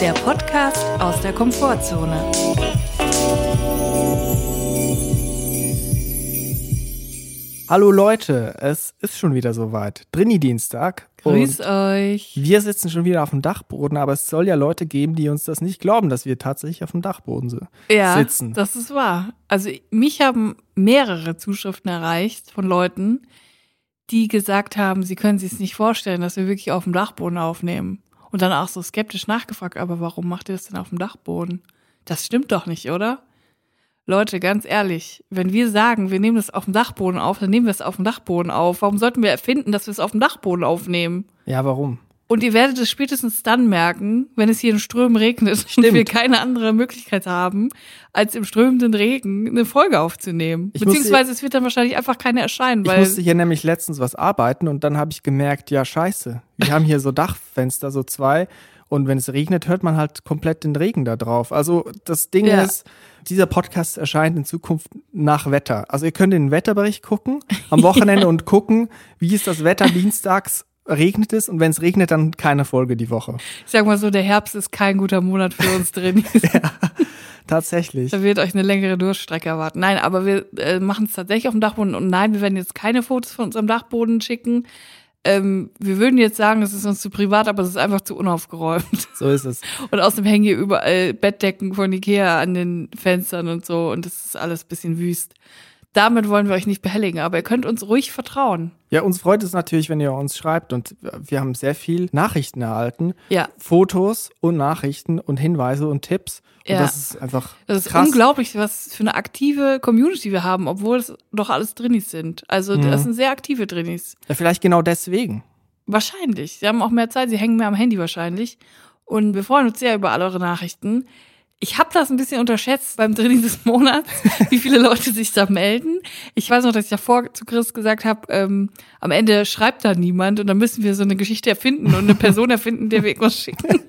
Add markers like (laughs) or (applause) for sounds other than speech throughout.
der Podcast aus der Komfortzone. Hallo Leute, es ist schon wieder soweit. Drini-Dienstag. Grüß euch. Wir sitzen schon wieder auf dem Dachboden, aber es soll ja Leute geben, die uns das nicht glauben, dass wir tatsächlich auf dem Dachboden si- Ja, sitzen. das ist wahr. Also mich haben mehrere Zuschriften erreicht von Leuten, die gesagt haben, sie können sich es nicht vorstellen, dass wir wirklich auf dem Dachboden aufnehmen. Und dann auch so skeptisch nachgefragt, aber warum macht ihr das denn auf dem Dachboden? Das stimmt doch nicht, oder? Leute, ganz ehrlich, wenn wir sagen, wir nehmen das auf dem Dachboden auf, dann nehmen wir es auf dem Dachboden auf. Warum sollten wir erfinden, dass wir es auf dem Dachboden aufnehmen? ja, warum? Und ihr werdet es spätestens dann merken, wenn es hier in Strömen regnet Stimmt. und wir keine andere Möglichkeit haben, als im strömenden Regen eine Folge aufzunehmen. Ich muss Beziehungsweise es wird dann wahrscheinlich einfach keine erscheinen, Ich weil musste hier nämlich letztens was arbeiten und dann habe ich gemerkt, ja scheiße, wir haben hier so Dachfenster, so zwei und wenn es regnet, hört man halt komplett den Regen da drauf. Also das Ding Ja. ist, dieser Podcast erscheint in Zukunft nach Wetter. Also ihr könnt den Wetterbericht gucken am Wochenende (laughs) und gucken, wie ist das Wetter dienstags, regnet es und wenn es regnet, dann keine Folge die Woche. ich sag mal so, der Herbst ist kein guter Monat für uns drin. (laughs) Tatsächlich. Da wird euch eine längere Durststrecke erwarten. Nein, aber wir äh, machen es tatsächlich auf dem Dachboden. Und nein, wir werden jetzt keine Fotos von unserem Dachboden schicken. Ähm, wir würden jetzt sagen, es ist uns zu privat, aber es ist einfach zu unaufgeräumt. So ist es. (laughs) Und außerdem hängen hier überall Bettdecken von Ikea an den Fenstern und so. Und das ist alles ein bisschen wüst. Damit wollen wir euch nicht behelligen, aber ihr könnt uns ruhig vertrauen. Ja, uns freut es natürlich, wenn ihr uns schreibt und wir haben sehr viel Nachrichten erhalten. Ja, Fotos und Nachrichten und Hinweise und Tipps. Und Ja. das ist einfach das ist krass. unglaublich, was für eine aktive Community wir haben, obwohl es doch alles Drinnis sind. Also das sind sehr aktive Drinnis. Ja, vielleicht genau deswegen. Wahrscheinlich. Sie haben auch mehr Zeit, sie hängen mehr am Handy wahrscheinlich. Und wir freuen uns sehr über all eure Nachrichten. Ich habe das ein bisschen unterschätzt beim Training des Monats, (laughs) wie viele Leute sich da melden. Ich weiß noch, dass ich davor zu Chris gesagt habe, ähm, am Ende schreibt da niemand und dann müssen wir so eine Geschichte erfinden und eine Person erfinden, der wir irgendwas schicken.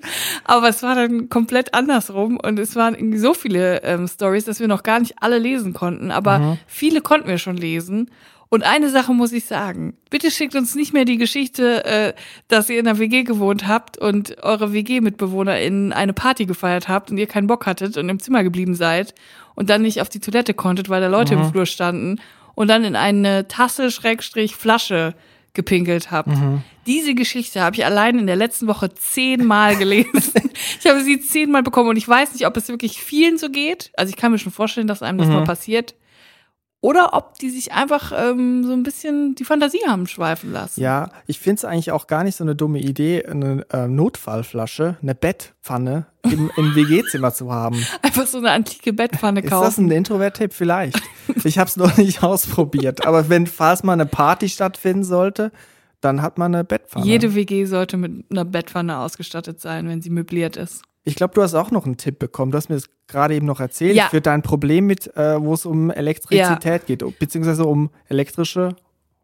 Aber es war dann komplett andersrum und es waren irgendwie so viele ähm, Stories, dass wir noch gar nicht alle lesen konnten. Aber viele konnten wir schon lesen. Und eine Sache muss ich sagen. Bitte schickt uns nicht mehr die Geschichte, äh, dass ihr in einer WG gewohnt habt und eure WG-MitbewohnerInnen eine Party gefeiert habt und ihr keinen Bock hattet und im Zimmer geblieben seid und dann nicht auf die Toilette konntet, weil da Leute im Flur standen und dann in eine Tasse, Schrägstrich, Flasche gepinkelt habt. Diese Geschichte habe ich allein in der letzten Woche zehnmal gelesen. (laughs) ich habe sie zehnmal bekommen und ich weiß nicht, ob es wirklich vielen so geht. Also ich kann mir schon vorstellen, dass einem das mal passiert. Oder ob die sich einfach ähm, so ein bisschen die Fantasie haben schweifen lassen. Ja, ich finde es eigentlich auch gar nicht so eine dumme Idee, eine äh, Notfallflasche, eine Bettpfanne im, im (laughs) WG-Zimmer zu haben. Einfach so eine antike Bettpfanne Ist das kaufen. ein Introvert-Tipp? Vielleicht. (laughs) Ich habe es noch nicht ausprobiert. Aber wenn, falls mal eine Party stattfinden sollte, dann hat man eine Bettpfanne. Jede WG sollte mit einer Bettpfanne ausgestattet sein, wenn sie möbliert ist. Ich glaube, du hast auch noch einen Tipp bekommen. Du hast mir das gerade eben noch erzählt Ja. für dein Problem mit, äh, wo es um Elektrizität geht, beziehungsweise um elektrische.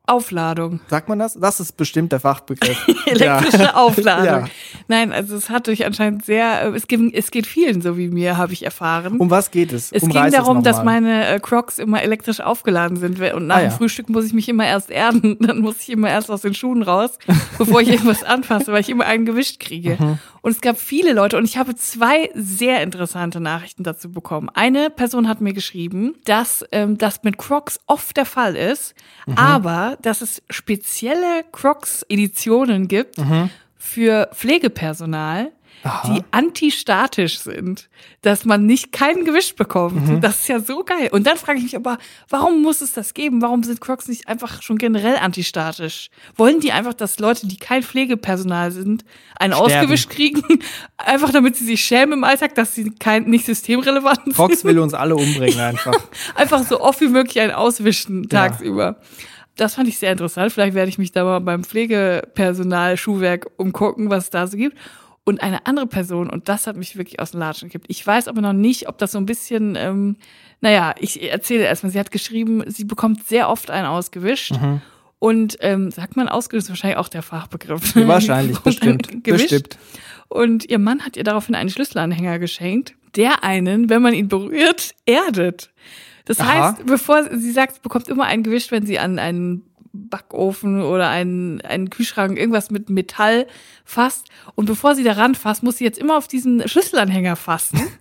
Aufladung. Sagt man das? Das ist bestimmt der Fachbegriff. (laughs) Elektrische Ja. (laughs) Aufladung. Ja. Nein, also es hat euch anscheinend sehr, äh, es, geht, es geht vielen so wie mir, habe ich erfahren. Um was geht es? Es Umreiß ging darum, noch dass meine äh, Crocs immer elektrisch aufgeladen sind und nach Ah, dem ja. Frühstück muss ich mich immer erst erden, (laughs) dann muss ich immer erst aus den Schuhen raus, bevor ich irgendwas anfasse, weil ich immer einen gewischt kriege. Mhm. Und es gab viele Leute und ich habe zwei sehr interessante Nachrichten dazu bekommen. Eine Person hat mir geschrieben, dass ähm, das mit Crocs oft der Fall ist, Mhm. aber dass es spezielle Crocs-Editionen gibt für Pflegepersonal, die antistatisch sind, dass man nicht keinen gewischt bekommt. Mhm. Das ist ja so geil. Und dann frage ich mich aber, warum muss es das geben? Warum sind Crocs nicht einfach schon generell antistatisch? Wollen die einfach, dass Leute, die kein Pflegepersonal sind, einen Sterben. ausgewischt kriegen? (laughs) Einfach damit sie sich schämen im Alltag, dass sie kein, nicht systemrelevant sind? Fox will uns alle umbringen einfach. (laughs) einfach so oft wie möglich ein Auswischen tagsüber. Das fand ich sehr interessant. Vielleicht werde ich mich da mal beim Pflegepersonal Schuhwerk umgucken, was es da so gibt. Und eine andere Person, und das hat mich wirklich aus dem Latschen gekippt. Ich weiß aber noch nicht, ob das so ein bisschen, ähm, naja, ich erzähle erstmal. Sie hat geschrieben, sie bekommt sehr oft einen ausgewischt. Und ähm, sagt man ausgewischt, ist wahrscheinlich auch der Fachbegriff. Wahrscheinlich, (laughs) bestimmt. gewischt. Bestimmt. Und ihr Mann hat ihr daraufhin einen Schlüsselanhänger geschenkt, der einen, wenn man ihn berührt, erdet. Das Aha. heißt, bevor sie sagt, sie bekommt immer ein Gewicht, wenn sie an einen Backofen oder einen, einen Kühlschrank, irgendwas mit Metall fasst. Und bevor sie da ranfasst, muss sie jetzt immer auf diesen Schlüsselanhänger fassen. (laughs)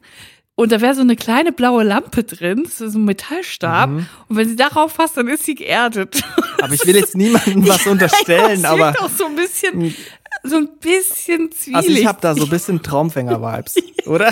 Und da wäre so eine kleine blaue Lampe drin, so ein Metallstab. Mhm. Und wenn sie darauf fasst, dann ist sie geerdet. Aber ich will jetzt (laughs) niemandem was unterstellen, ja, aber auch so ein bisschen, so ein bisschen zwielig. also ich habe da so ein bisschen Traumfänger-Vibes, (laughs) oder?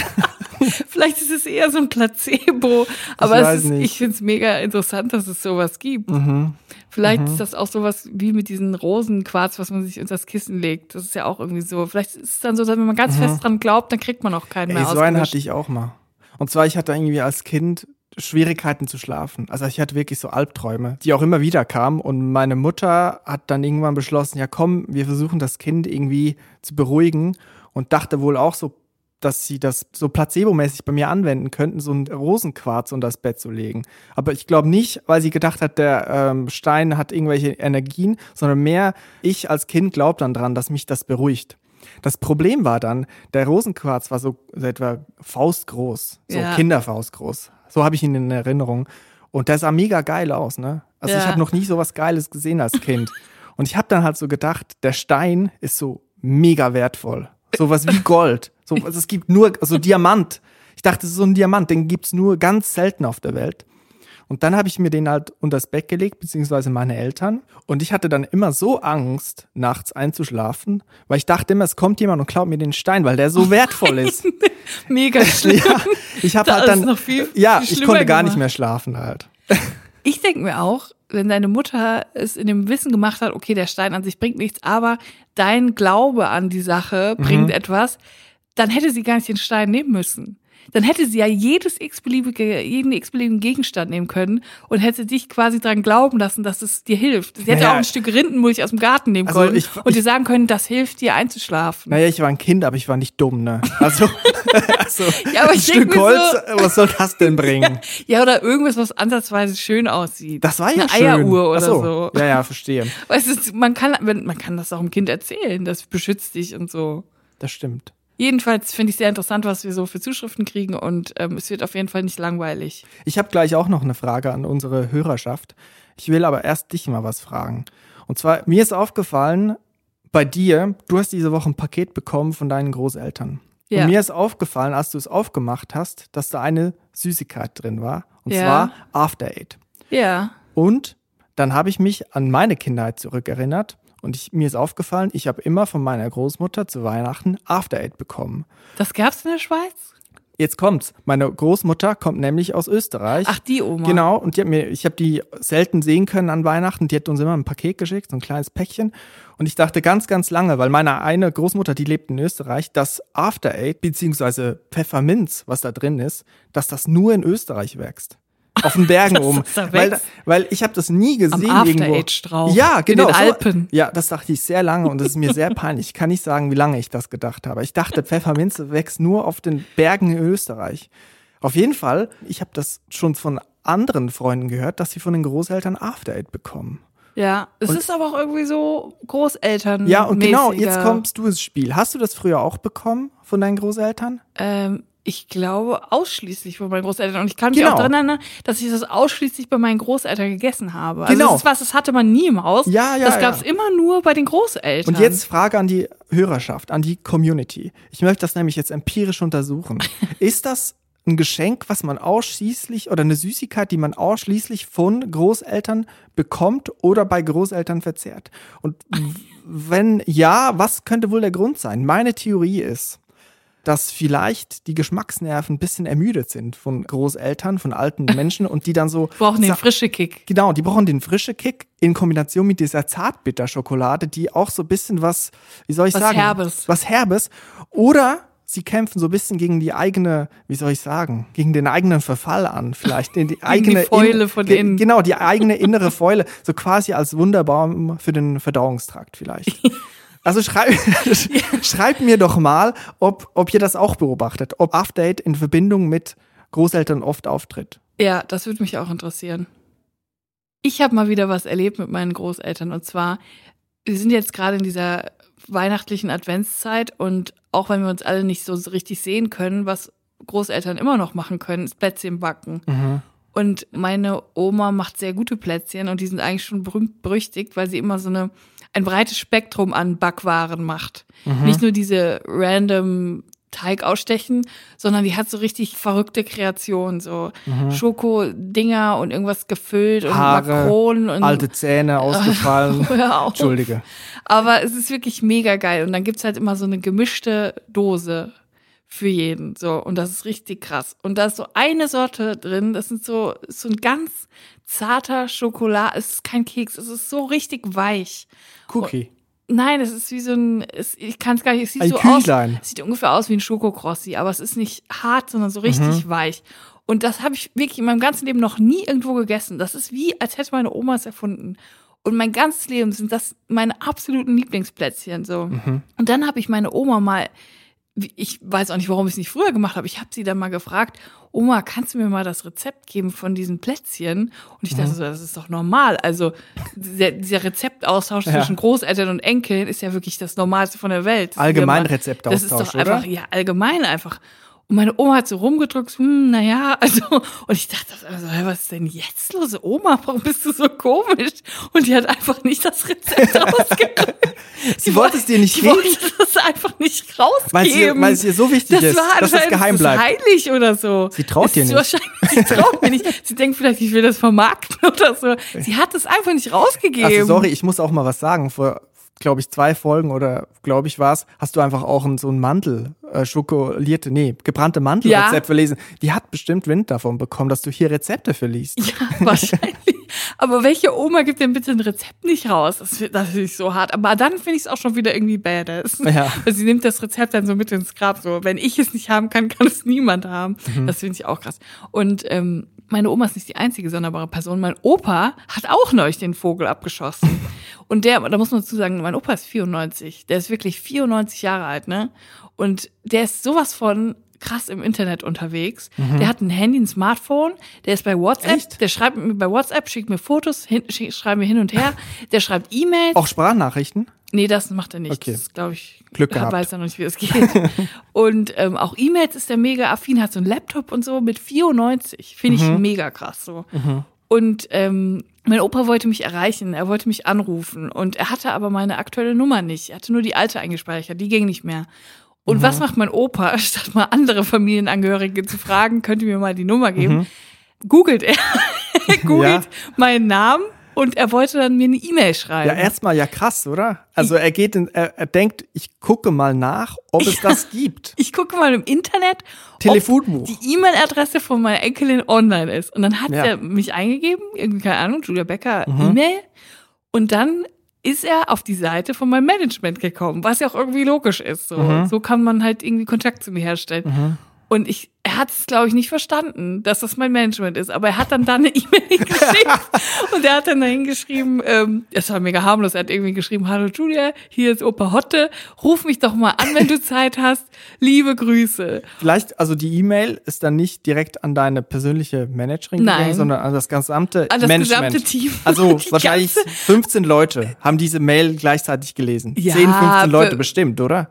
Vielleicht ist es eher so ein Placebo, aber es ist, ich finde es mega interessant, dass es sowas gibt. Mhm. Vielleicht ist das auch sowas wie mit diesen Rosenquarz, was man sich unter das Kissen legt. Das ist ja auch irgendwie so. Vielleicht ist es dann so, dass wenn man ganz fest dran glaubt, dann kriegt man auch keinen Mhm. Ey, mehr so einen hatte ich auch mal. Und zwar, ich hatte irgendwie als Kind Schwierigkeiten zu schlafen. Also ich hatte wirklich so Albträume, die auch immer wieder kamen. Und meine Mutter hat dann irgendwann beschlossen, ja komm, wir versuchen das Kind irgendwie zu beruhigen. Und dachte wohl auch so, dass sie das so placebomäßig bei mir anwenden könnten, so ein Rosenquarz unter das Bett zu legen. Aber ich glaube nicht, weil sie gedacht hat, der ähm, Stein hat irgendwelche Energien, sondern mehr, ich als Kind glaube dann dran, dass mich das beruhigt. Das Problem war dann, der Rosenquarz war so, so etwa faustgroß, so Ja. Kinderfaustgroß. So habe ich ihn in Erinnerung. Und der sah mega geil aus, ne? Also ich Ja. habe noch nie so was Geiles gesehen als Kind. (laughs) Und ich habe dann halt so gedacht, der Stein ist so mega wertvoll. Sowas wie Gold. So, also es gibt nur, also Diamant. Ich dachte, so ein Diamant, den gibt's nur ganz selten auf der Welt. Und dann habe ich mir den halt unters Bett gelegt, beziehungsweise meine Eltern. Und ich hatte dann immer so Angst, nachts einzuschlafen, weil ich dachte immer, es kommt jemand und klaut mir den Stein, weil der so (laughs) wertvoll ist. (laughs) Mega (laughs) schlimm. ja, ich habe halt dann, noch viel- ja, viel ich konnte gar nicht gemacht. mehr schlafen halt. Ich denke mir auch, wenn deine Mutter es in dem Wissen gemacht hat, okay, der Stein an sich bringt nichts, aber dein Glaube an die Sache Mhm. bringt etwas, dann hätte sie gar nicht den Stein nehmen müssen. Dann hätte sie ja jedes x-beliebige, jeden x-beliebigen Gegenstand nehmen können und hätte dich quasi dran glauben lassen, dass es dir hilft. Sie hätte Naja. auch ein Stück Rindenmulch aus dem Garten nehmen Also können ich- und dir sagen können, das hilft dir einzuschlafen. Naja, ich war ein Kind, aber ich war nicht dumm, ne? Also, (laughs) also Ja, aber ein ich Stück Holz, so- was soll das denn bringen? (laughs) Ja, oder irgendwas, was ansatzweise schön aussieht. Das war ja Eine schön. Eieruhr oder so. so. Ja, ja, verstehe. Weißt du, man kann, man kann das auch dem Kind erzählen, das beschützt dich und so. Das stimmt. Jedenfalls finde ich sehr interessant, was wir so für Zuschriften kriegen und ähm, es wird auf jeden Fall nicht langweilig. Ich habe gleich auch noch eine Frage an unsere Hörerschaft. Ich will aber erst dich mal was fragen. Und zwar, mir ist aufgefallen, bei dir, du hast diese Woche ein Paket bekommen von deinen Großeltern. Ja. Und mir ist aufgefallen, als du es aufgemacht hast, dass da eine Süßigkeit drin war. Und Ja. zwar After Eight. Ja. Und dann habe ich mich an meine Kindheit zurückerinnert. Und ich, mir ist aufgefallen, ich habe immer von meiner Großmutter zu Weihnachten After Eight bekommen. Das gab's in der Schweiz? Jetzt kommt's. Meine Großmutter kommt nämlich aus Österreich. Ach, die Oma. Genau, und die hat mir, ich habe die selten sehen können an Weihnachten. Die hat uns immer ein Paket geschickt, so ein kleines Päckchen. Und ich dachte ganz, ganz lange, weil meine eine Großmutter, die lebt in Österreich, dass After Eight, beziehungsweise Pfefferminz, was da drin ist, dass das nur in Österreich wächst. Auf den Bergen (laughs) oben. weil, weil ich habe das nie gesehen After irgendwo. Strauch. Ja, In genau. den so- Alpen. Ja, das dachte ich sehr lange und das ist mir sehr peinlich. Ich kann nicht sagen, wie lange ich das gedacht habe. Ich dachte, Pfefferminze wächst nur auf den Bergen in Österreich. Auf jeden Fall, ich habe das schon von anderen Freunden gehört, dass sie von den Großeltern After Eight bekommen. Ja, es Und- ist aber auch irgendwie so Großeltern. Ja, und genau, jetzt kommst du ins Spiel. Hast du das früher auch bekommen von deinen Großeltern? Ähm, ich glaube ausschließlich von meinen Großeltern. Und ich kann mich Genau. auch daran erinnern, dass ich das ausschließlich bei meinen Großeltern gegessen habe. Also Genau. das ist was, das hatte man nie im Haus. Ja, ja, Das ja. gab's immer nur bei den Großeltern. Und jetzt Frage an die Hörerschaft, an die Community. Ich möchte das nämlich jetzt empirisch untersuchen. (laughs) Ist das ein Geschenk, was man ausschließlich oder eine Süßigkeit, die man ausschließlich von Großeltern bekommt oder bei Großeltern verzehrt? Und wenn ja, was könnte wohl der Grund sein? Meine Theorie ist, dass vielleicht die Geschmacksnerven ein bisschen ermüdet sind von Großeltern, von alten (laughs) Menschen und die dann so brauchen den sa- frische Kick. Genau, die brauchen den frische Kick in Kombination mit dieser Zartbitterschokolade, die auch so ein bisschen was, wie soll ich Was sagen? Herbes. Was Herbes. Oder sie kämpfen so ein bisschen gegen die eigene, wie soll ich sagen, gegen den eigenen Verfall an, vielleicht in (laughs) die eigene die Fäule von ge- innen. Genau, die eigene innere Fäule, so quasi als Wunderbaum für den Verdauungstrakt vielleicht. (laughs) Also schreib, (laughs) schreib mir doch mal, ob, ob ihr das auch beobachtet, ob Eight in Verbindung mit Großeltern oft auftritt. Ja, das würde mich auch interessieren. Ich habe mal wieder was erlebt mit meinen Großeltern. Und zwar, wir sind jetzt gerade in dieser weihnachtlichen Adventszeit und auch wenn wir uns alle nicht so richtig sehen können, was Großeltern immer noch machen können, ist Plätzchen backen. Und meine Oma macht sehr gute Plätzchen und die sind eigentlich schon berühmt berüchtigt, weil sie immer so eine ein breites Spektrum an Backwaren macht. Nicht nur diese random Teig ausstechen, sondern die hat so richtig verrückte Kreationen, so Schoko-Dinger und irgendwas gefüllt und Haare, Makronen und alte Zähne (laughs) ausgefallen. Entschuldige. Aber es ist wirklich mega geil. Und dann gibt's halt immer so eine gemischte Dose für jeden. So. Und das ist richtig krass. Und da ist so eine Sorte drin, das sind so, ist so ein ganz zarter Schokolade. Es ist kein Keks, es ist so richtig weich. Cookie. Nein, es ist wie so ein, es, ich kann es gar nicht, es sieht Ein so Küchlein. aus, es sieht ungefähr aus wie ein Schokokrossi, aber es ist nicht hart, sondern so richtig weich. Und das habe ich wirklich in meinem ganzen Leben noch nie irgendwo gegessen. Das ist wie, als hätte meine Oma es erfunden. Und mein ganzes Leben sind das meine absoluten Lieblingsplätzchen so. Und dann habe ich meine Oma mal, ich weiß auch nicht, warum ich es nicht früher gemacht habe. Ich habe sie dann mal gefragt, Oma, kannst du mir mal das Rezept geben von diesen Plätzchen? Und ich dachte so, das ist doch normal. Also dieser, dieser Rezeptaustausch Ja. zwischen Großeltern und Enkeln ist ja wirklich das Normalste von der Welt. Allgemein Rezeptaustausch, Das ist doch oder? einfach, ja, allgemein einfach. Und meine Oma hat so rumgedrückt, hm, naja, also, und ich dachte, also, was ist denn jetzt los? Oma, warum bist du so komisch? Und die hat einfach nicht das Rezept (laughs) rausgegeben. Sie wollte es dir nicht geben? wollte das einfach nicht rausgeben. Weil es ihr- weil es ihr so wichtig das ist, war dass das anscheinend- geheim das bleibt. ist heilig oder so. Sie traut Es dir nicht. Wahrscheinlich, sie traut mir nicht. Sie denkt vielleicht, ich will das vermarkten (laughs) oder so. Sie hat es einfach nicht rausgegeben. Also sorry, ich muss auch mal was sagen. Vor, glaube ich, zwei Folgen oder glaube ich war's, hast du einfach auch ein, so ein Mandel, äh, schokolierte, nee, gebrannte Mandelrezept Ja. verlesen. Die hat bestimmt Wind davon bekommen, dass du hier Rezepte verliest. Ja, wahrscheinlich. (laughs) Aber welche Oma gibt denn bitte ein Rezept nicht raus? Das, das finde ich so hart. Aber dann finde ich es auch schon wieder irgendwie badass. Ja. Weil (laughs) sie nimmt das Rezept dann so mit ins Grab. So, wenn ich es nicht haben kann, kann es niemand haben. Mhm. Das finde ich auch krass. Und ähm, meine Oma ist nicht die einzige sonderbare Person. Mein Opa hat auch neulich den Vogel abgeschossen. (laughs) Und der, da muss man dazu sagen, mein Opa ist 94. Der ist wirklich 94 Jahre alt, ne? Und der ist sowas von krass im Internet unterwegs. Der hat ein Handy, ein Smartphone, der ist bei WhatsApp, Mhm. Echt? der schreibt mir bei WhatsApp, schickt mir Fotos, hin, schick, schreiben wir hin und her, (laughs) der schreibt E-Mails. Auch Sprachnachrichten? Nee, das macht er nicht. Okay. Das glaube ich. Glück gehabt. weiß er noch nicht, wie es geht. (laughs) und ähm, auch E-Mails ist der mega affin, hat so einen Laptop und so mit 94. Finde ich Mhm. mega krass so. Und ähm, mein Opa wollte mich erreichen, er wollte mich anrufen und er hatte aber meine aktuelle Nummer nicht. Er hatte nur die alte eingespeichert, die ging nicht mehr. Und Mhm. was macht mein Opa, (laughs) statt mal andere Familienangehörige zu fragen, könnt ihr mir mal die Nummer geben? Googelt er. (laughs) googelt Mhm. Ja. meinen Namen und er wollte dann mir eine E-Mail schreiben. Ja, erstmal ja krass, oder? Also er geht in, er, er denkt, ich gucke mal nach, ob es das gibt. (laughs) ich gucke mal im Internet, Telefonbuch. ob die E-Mail-Adresse von meiner Enkelin online ist. Und dann hat Ja. er mich eingegeben, irgendwie, keine Ahnung, Julia Becker, E-Mail. Und dann ist er auf die Seite von meinem Management gekommen, was ja auch irgendwie logisch ist. So, so kann man halt irgendwie Kontakt zu mir herstellen. Und ich, er hat es, glaube ich, nicht verstanden, dass das mein Management ist. Aber er hat dann da eine (laughs) E-Mail hingeschickt und er hat dann dahin geschrieben, ähm, es war mega harmlos, er hat irgendwie geschrieben, hallo Julia, hier ist Opa Hotte, ruf mich doch mal an, wenn du Zeit hast. Liebe Grüße. Vielleicht, also die E-Mail ist dann nicht direkt an deine persönliche Managerin Nein. gegangen, sondern an das gesamte An das Management. gesamte Team. Also (laughs) wahrscheinlich ganze- 15 Leute haben diese Mail gleichzeitig gelesen. Ja, 10, 15 Leute bestimmt, oder?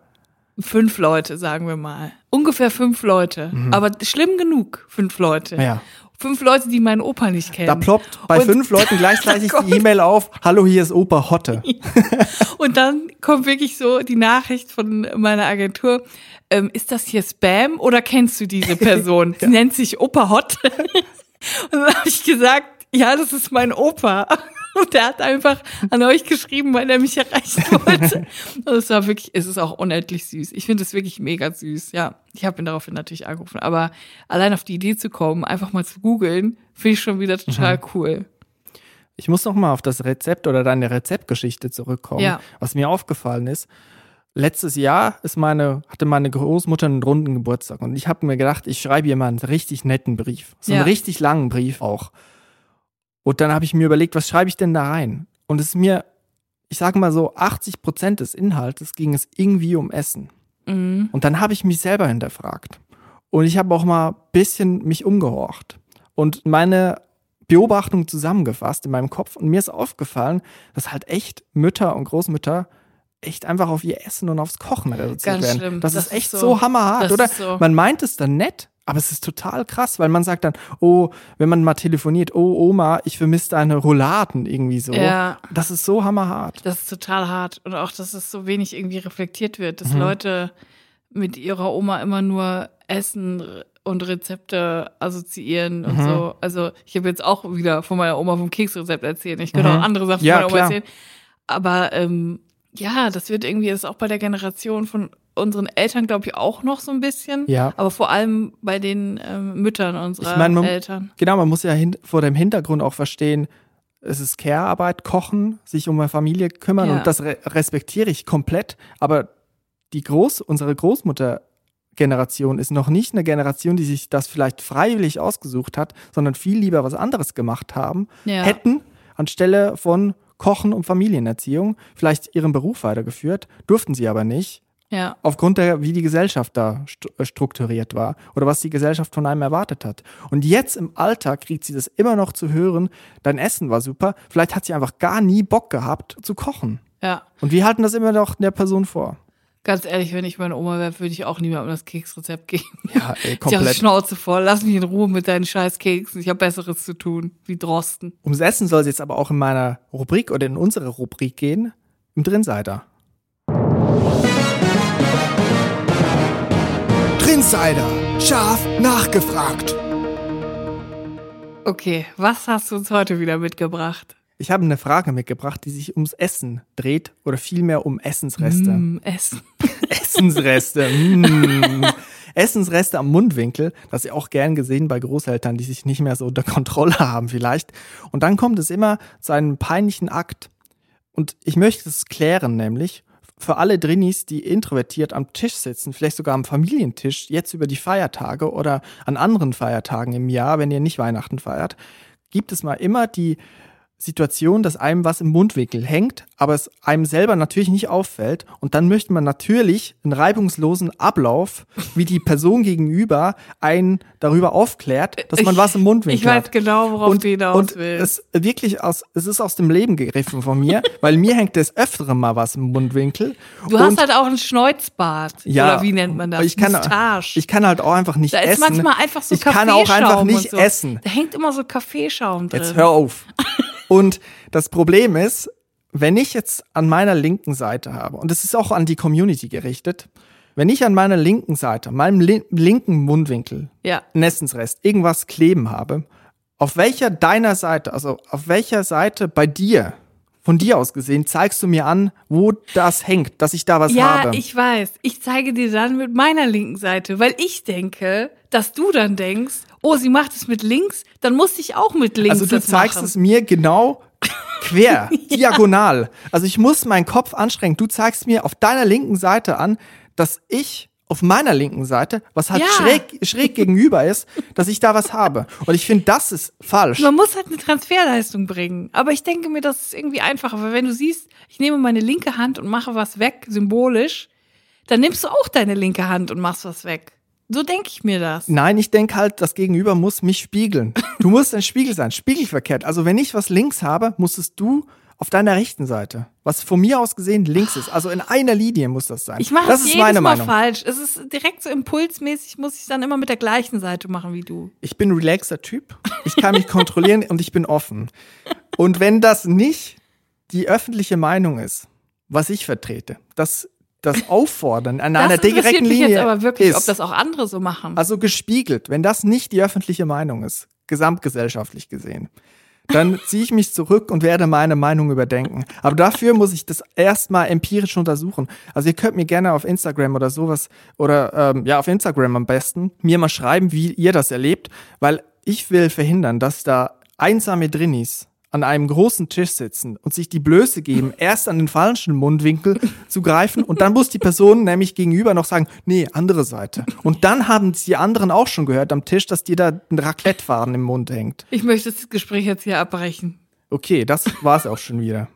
Fünf Leute, sagen wir mal. Ungefähr fünf Leute. Aber schlimm genug, fünf Leute. Mhm. Ja. Fünf Leute, die meinen Opa nicht kennen. Da ploppt bei Und- fünf Leuten (laughs) gleichzeitig Oh die E-Mail auf, hallo, hier ist Opa Hotte. (laughs) Und dann kommt wirklich so die Nachricht von meiner Agentur. Ähm, ist das hier Spam oder kennst du diese (laughs) Person? Sie nennt sich Opa Hot. Und dann habe ich gesagt, ja, das ist mein Opa. (laughs) Und der hat einfach an euch geschrieben, weil er mich erreichen (laughs) wollte. Und es war wirklich, es ist auch unendlich süß. Ich finde es wirklich mega süß. Ja, ich habe ihn daraufhin natürlich angerufen. Aber allein auf die Idee zu kommen, einfach mal zu googeln, finde ich schon wieder total Mhm. cool. Ich muss noch mal auf das Rezept oder deine Rezeptgeschichte zurückkommen. Ja. Was mir aufgefallen ist, letztes Jahr ist meine, hatte meine Großmutter einen runden Geburtstag und ich habe mir gedacht, ich schreibe ihr mal einen richtig netten Brief. So Ja. einen richtig langen Brief auch. Und dann habe ich mir überlegt, was schreibe ich denn da rein? Und es ist mir, ich sage mal so, 80 Prozent des Inhaltes ging es irgendwie um Essen. Mhm. Und dann habe ich mich selber hinterfragt. Und ich habe auch mal ein bisschen mich umgehorcht und meine Beobachtung zusammengefasst in meinem Kopf. Und mir ist aufgefallen, dass halt echt Mütter und Großmütter echt einfach auf ihr Essen und aufs Kochen reduziert Ganz werden. schlimm. Das, Das ist echt ist so, so. hammerhart, oder? so. Man meint es dann nett, Aber es ist total krass, weil man sagt dann, oh, wenn man mal telefoniert, oh Oma, ich vermisse deine Rouladen irgendwie so. Ja. Das ist so hammerhart. Das ist total hart. Und auch, dass es so wenig irgendwie reflektiert wird, dass Mhm. Leute mit ihrer Oma immer nur Essen und Rezepte assoziieren und Mhm. so. Also ich habe jetzt auch wieder von meiner Oma vom Keksrezept erzählt. Ich könnte Mhm. auch andere Sachen Ja, von meiner Oma klar. erzählen. Aber ähm, ja, das wird irgendwie, das ist auch bei der Generation von unseren Eltern, glaube ich, auch noch so ein bisschen. Ja. Aber vor allem bei den ähm, Müttern unserer Ich meine, man- Eltern. Genau, man muss ja hin, vor dem Hintergrund auch verstehen, es ist Care-Arbeit, kochen, sich um eine Familie kümmern Ja. und das re respektiere ich komplett. Aber die Groß, unsere Großmutter-Generation ist noch nicht eine Generation, die sich das vielleicht freiwillig ausgesucht hat, sondern viel lieber was anderes gemacht haben, Ja. hätten anstelle von Kochen und Familienerziehung vielleicht ihren Beruf weitergeführt, durften sie aber nicht, Ja. aufgrund der, wie die Gesellschaft da äh, strukturiert war oder was die Gesellschaft von einem erwartet hat. Und jetzt im Alter kriegt sie das immer noch zu hören, dein Essen war super, vielleicht hat sie einfach gar nie Bock gehabt zu kochen. Ja. Und wir halten das immer noch der Person vor. Ganz ehrlich, wenn ich meine Oma wäre, würde ich auch niemandem das Keksrezept geben. Ja, ey, (laughs) Ich habe komplett. Schnauze voll. Lass mich in Ruhe mit deinen scheiß Keksen. Ich habe Besseres zu tun, wie Drosten. Ums Essen soll es jetzt aber auch in meiner Rubrik oder in unsere Rubrik gehen, im Drinsider. Drinsider. Scharf nachgefragt. Okay, was hast du uns heute wieder mitgebracht? Ich habe eine Frage mitgebracht, die sich ums Essen dreht oder vielmehr um Essensreste. Mm, Essen. (laughs) Essensreste. mm. Essensreste am Mundwinkel, das ist ja auch gern gesehen bei Großeltern, die sich nicht mehr so unter Kontrolle haben vielleicht. Und dann kommt es immer zu einem peinlichen Akt. Und ich möchte es klären, nämlich für alle Drinis, die introvertiert am Tisch sitzen, vielleicht sogar am Familientisch, jetzt über die Feiertage oder an anderen Feiertagen im Jahr, wenn ihr nicht Weihnachten feiert, gibt es mal immer die Situation, dass einem was im Mundwinkel hängt, aber es einem selber natürlich nicht auffällt. Und dann möchte man natürlich einen reibungslosen Ablauf, wie die Person gegenüber einen darüber aufklärt, dass man Ich- was im Mundwinkel Ich weiß hat. genau, worauf und, du hinaus und willst. es wirklich aus, es ist aus dem Leben gegriffen von mir, (laughs) weil mir hängt des Öfteren mal was im Mundwinkel. Du und, hast halt auch einen Schneuzbart. ja, Oder wie nennt man das? Ich kann, ich kann halt auch einfach nicht da ist essen. manchmal einfach so ich kann auch einfach nicht so. essen. Da hängt immer so Kaffeeschaum drin. Jetzt hör auf. (laughs) Und das Problem ist, wenn ich jetzt an meiner linken Seite habe, und es ist auch an die Community gerichtet, wenn ich an meiner linken Seite, meinem li linken Mundwinkel, Ja. einen Essensrest, irgendwas kleben habe, auf welcher deiner Seite, also auf welcher Seite bei dir, von dir aus gesehen, zeigst du mir an, wo das hängt, dass ich da was Ja, habe? ich weiß. Ich zeige dir dann mit meiner linken Seite, weil ich denke, dass du dann denkst, oh, sie macht es mit links, dann muss ich auch mit links Also du zeigst machen. es mir genau quer, (laughs) diagonal. Also ich muss meinen Kopf anstrengen. Du zeigst mir auf deiner linken Seite an, dass ich auf meiner linken Seite, was halt Ja. schräg, schräg gegenüber ist, dass ich da was habe. Und ich finde, das ist falsch. Man muss halt eine Transferleistung bringen. Aber ich denke mir, das ist irgendwie einfacher, weil wenn du siehst, ich nehme meine linke Hand und mache was weg, symbolisch, dann nimmst du auch deine linke Hand und machst was weg. So denke ich mir das. Nein, ich denke halt, das Gegenüber muss mich spiegeln. Du musst ein Spiegel sein, spiegelverkehrt. Also wenn ich was links habe, musstest du auf deiner rechten Seite, was von mir aus gesehen links ist. Also in einer Linie muss das sein. Ich mache das es ist jedes meine Mal Meinung. falsch. Es ist direkt so impulsmäßig, muss ich dann immer mit der gleichen Seite machen wie du. Ich bin ein relaxer Typ. Ich kann mich kontrollieren und ich bin offen. Und wenn das nicht die öffentliche Meinung ist, was ich vertrete, dass das Auffordern an einer das interessiert direkten mich Linie jetzt aber wirklich, ist, ob das auch andere so machen. also gespiegelt, wenn das nicht die öffentliche Meinung ist, gesamtgesellschaftlich gesehen, dann (laughs) ziehe ich mich zurück und werde meine Meinung überdenken. Aber dafür muss ich das erstmal empirisch untersuchen. Also ihr könnt mir gerne auf Instagram oder sowas oder ähm, ja auf Instagram am besten mir mal schreiben, wie ihr das erlebt, weil ich will verhindern, dass da einsame Drinnis an einem großen Tisch sitzen und sich die Blöße geben, (laughs) erst an den falschen Mundwinkel zu greifen und dann muss die Person nämlich gegenüber noch sagen, nee, andere Seite. Und dann haben die anderen auch schon gehört am Tisch, dass dir da ein Raclettefaden im Mund hängt. Ich möchte das Gespräch jetzt hier abbrechen. Okay, das war's auch schon wieder.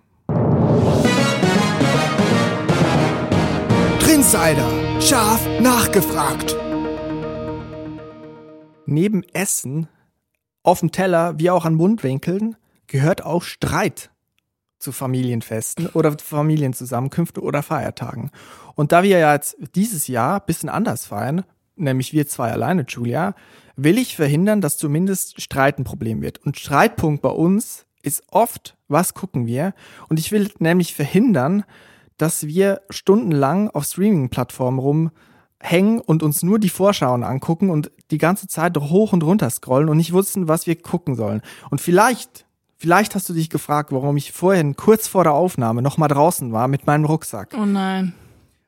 Drinsider. Scharf nachgefragt. Neben Essen auf dem Teller wie auch an Mundwinkeln gehört auch Streit zu Familienfesten oder Familienzusammenkünften oder Feiertagen. Und da wir ja jetzt dieses Jahr ein bisschen anders feiern, nämlich wir zwei alleine, Julia, will ich verhindern, dass zumindest Streit ein Problem wird. Und Streitpunkt bei uns ist oft, was gucken wir? Und ich will nämlich verhindern, dass wir stundenlang auf Streaming-Plattformen rumhängen und uns nur die Vorschauen angucken und die ganze Zeit hoch und runter scrollen und nicht wussten, was wir gucken sollen. Und vielleicht, vielleicht hast du dich gefragt, warum ich vorhin kurz vor der Aufnahme noch mal draußen war mit meinem Rucksack. Oh nein.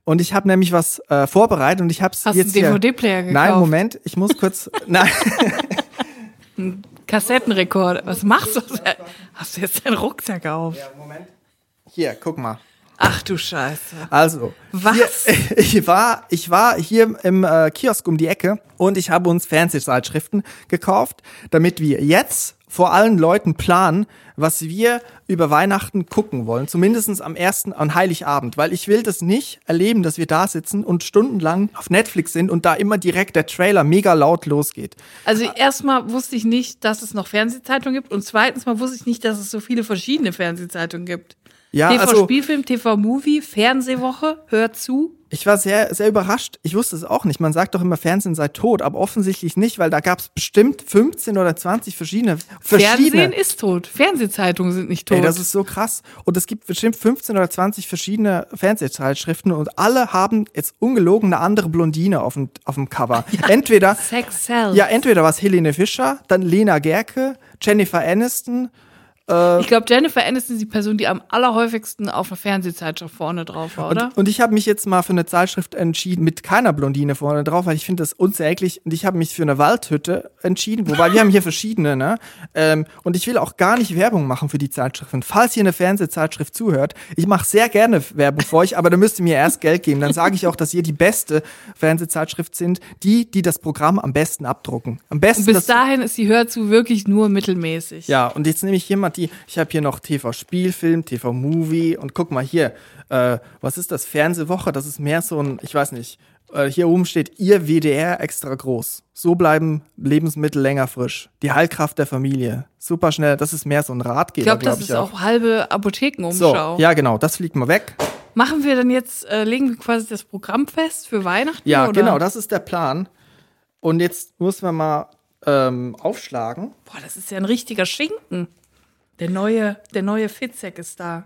Und ich habe nämlich was äh, vorbereitet und ich habe es Hast jetzt du einen. DVD-Player gekauft? Nein, Moment, ich muss kurz. (laughs) nein, Kassettenrekorder. Was machst du? Hast du jetzt deinen Rucksack auf? Moment. Hier, guck mal. Ach du Scheiße. Also, Was? Hier, (laughs) ich war, ich war hier im äh, Kiosk um die Ecke und ich habe uns Fernsehzeitschriften gekauft, damit wir jetzt vor allen Leuten planen, was wir über Weihnachten gucken wollen. Zumindestens am ersten, an Heiligabend. Weil ich will das nicht erleben, dass wir da sitzen und stundenlang auf Netflix sind und da immer direkt der Trailer mega laut losgeht. Also erstmal wusste ich nicht, dass es noch Fernsehzeitungen gibt und zweitens mal wusste ich nicht, dass es so viele verschiedene Fernsehzeitungen gibt. Ja, TV also Spielfilm, TV Movie, Fernsehwoche, hört zu. ich war sehr, sehr überrascht. Ich wusste es auch nicht. Man sagt doch immer, Fernsehen sei tot, aber offensichtlich nicht, weil da gab es bestimmt 15 oder 20 verschiedene. verschiedene Fernsehen ist tot. Fernsehzeitungen sind nicht tot. Ey, das ist so krass. Und es gibt bestimmt 15 oder 20 verschiedene Fernsehzeitschriften und alle haben jetzt ungelogen eine andere Blondine auf dem, auf dem Cover. (laughs) Entweder, Sex sells. ja, entweder war es Helene Fischer, dann Lena Gerke, Jennifer Aniston. Ich glaube, Jennifer Aniston ist die Person, die am allerhäufigsten auf einer Fernsehzeitschrift vorne drauf war, oder? Und, und ich habe mich jetzt mal für eine Zeitschrift entschieden mit keiner Blondine vorne drauf, weil ich finde das unsäglich. Und ich habe mich für eine Waldhütte entschieden, wobei wir haben hier verschiedene, ne? Ähm, und ich will auch gar nicht Werbung machen für die Zeitschriften. Falls hier eine Fernsehzeitschrift zuhört, ich mache sehr gerne Werbung für euch, aber da müsst ihr mir erst Geld geben. Dann sage ich auch, dass ihr die beste Fernsehzeitschrift sind, die, die das Programm am besten abdrucken. Am besten Und bis dahin ist die Hörzu wirklich nur mittelmäßig. ja, und jetzt nehme ich hier die, ich habe hier noch TV-Spielfilm, TV-Movie und guck mal hier, äh, was ist das? Fernsehwoche, das ist mehr so ein, ich weiß nicht, äh, hier oben steht ihr WDR extra groß. So bleiben Lebensmittel länger frisch. Die Heilkraft der Familie. Super schnell, das ist mehr so ein Ratgeber, ich glaube, das ist auch halbe So, Apothekenumschau. ja genau, das fliegt mal weg. Machen wir dann jetzt, äh, legen wir quasi das Programm fest für Weihnachten? Ja, oder? genau, das ist der Plan. Und jetzt muss man mal ähm, aufschlagen. Boah, das ist ja ein richtiger Schinken. Der neue, der neue Fitzek ist da.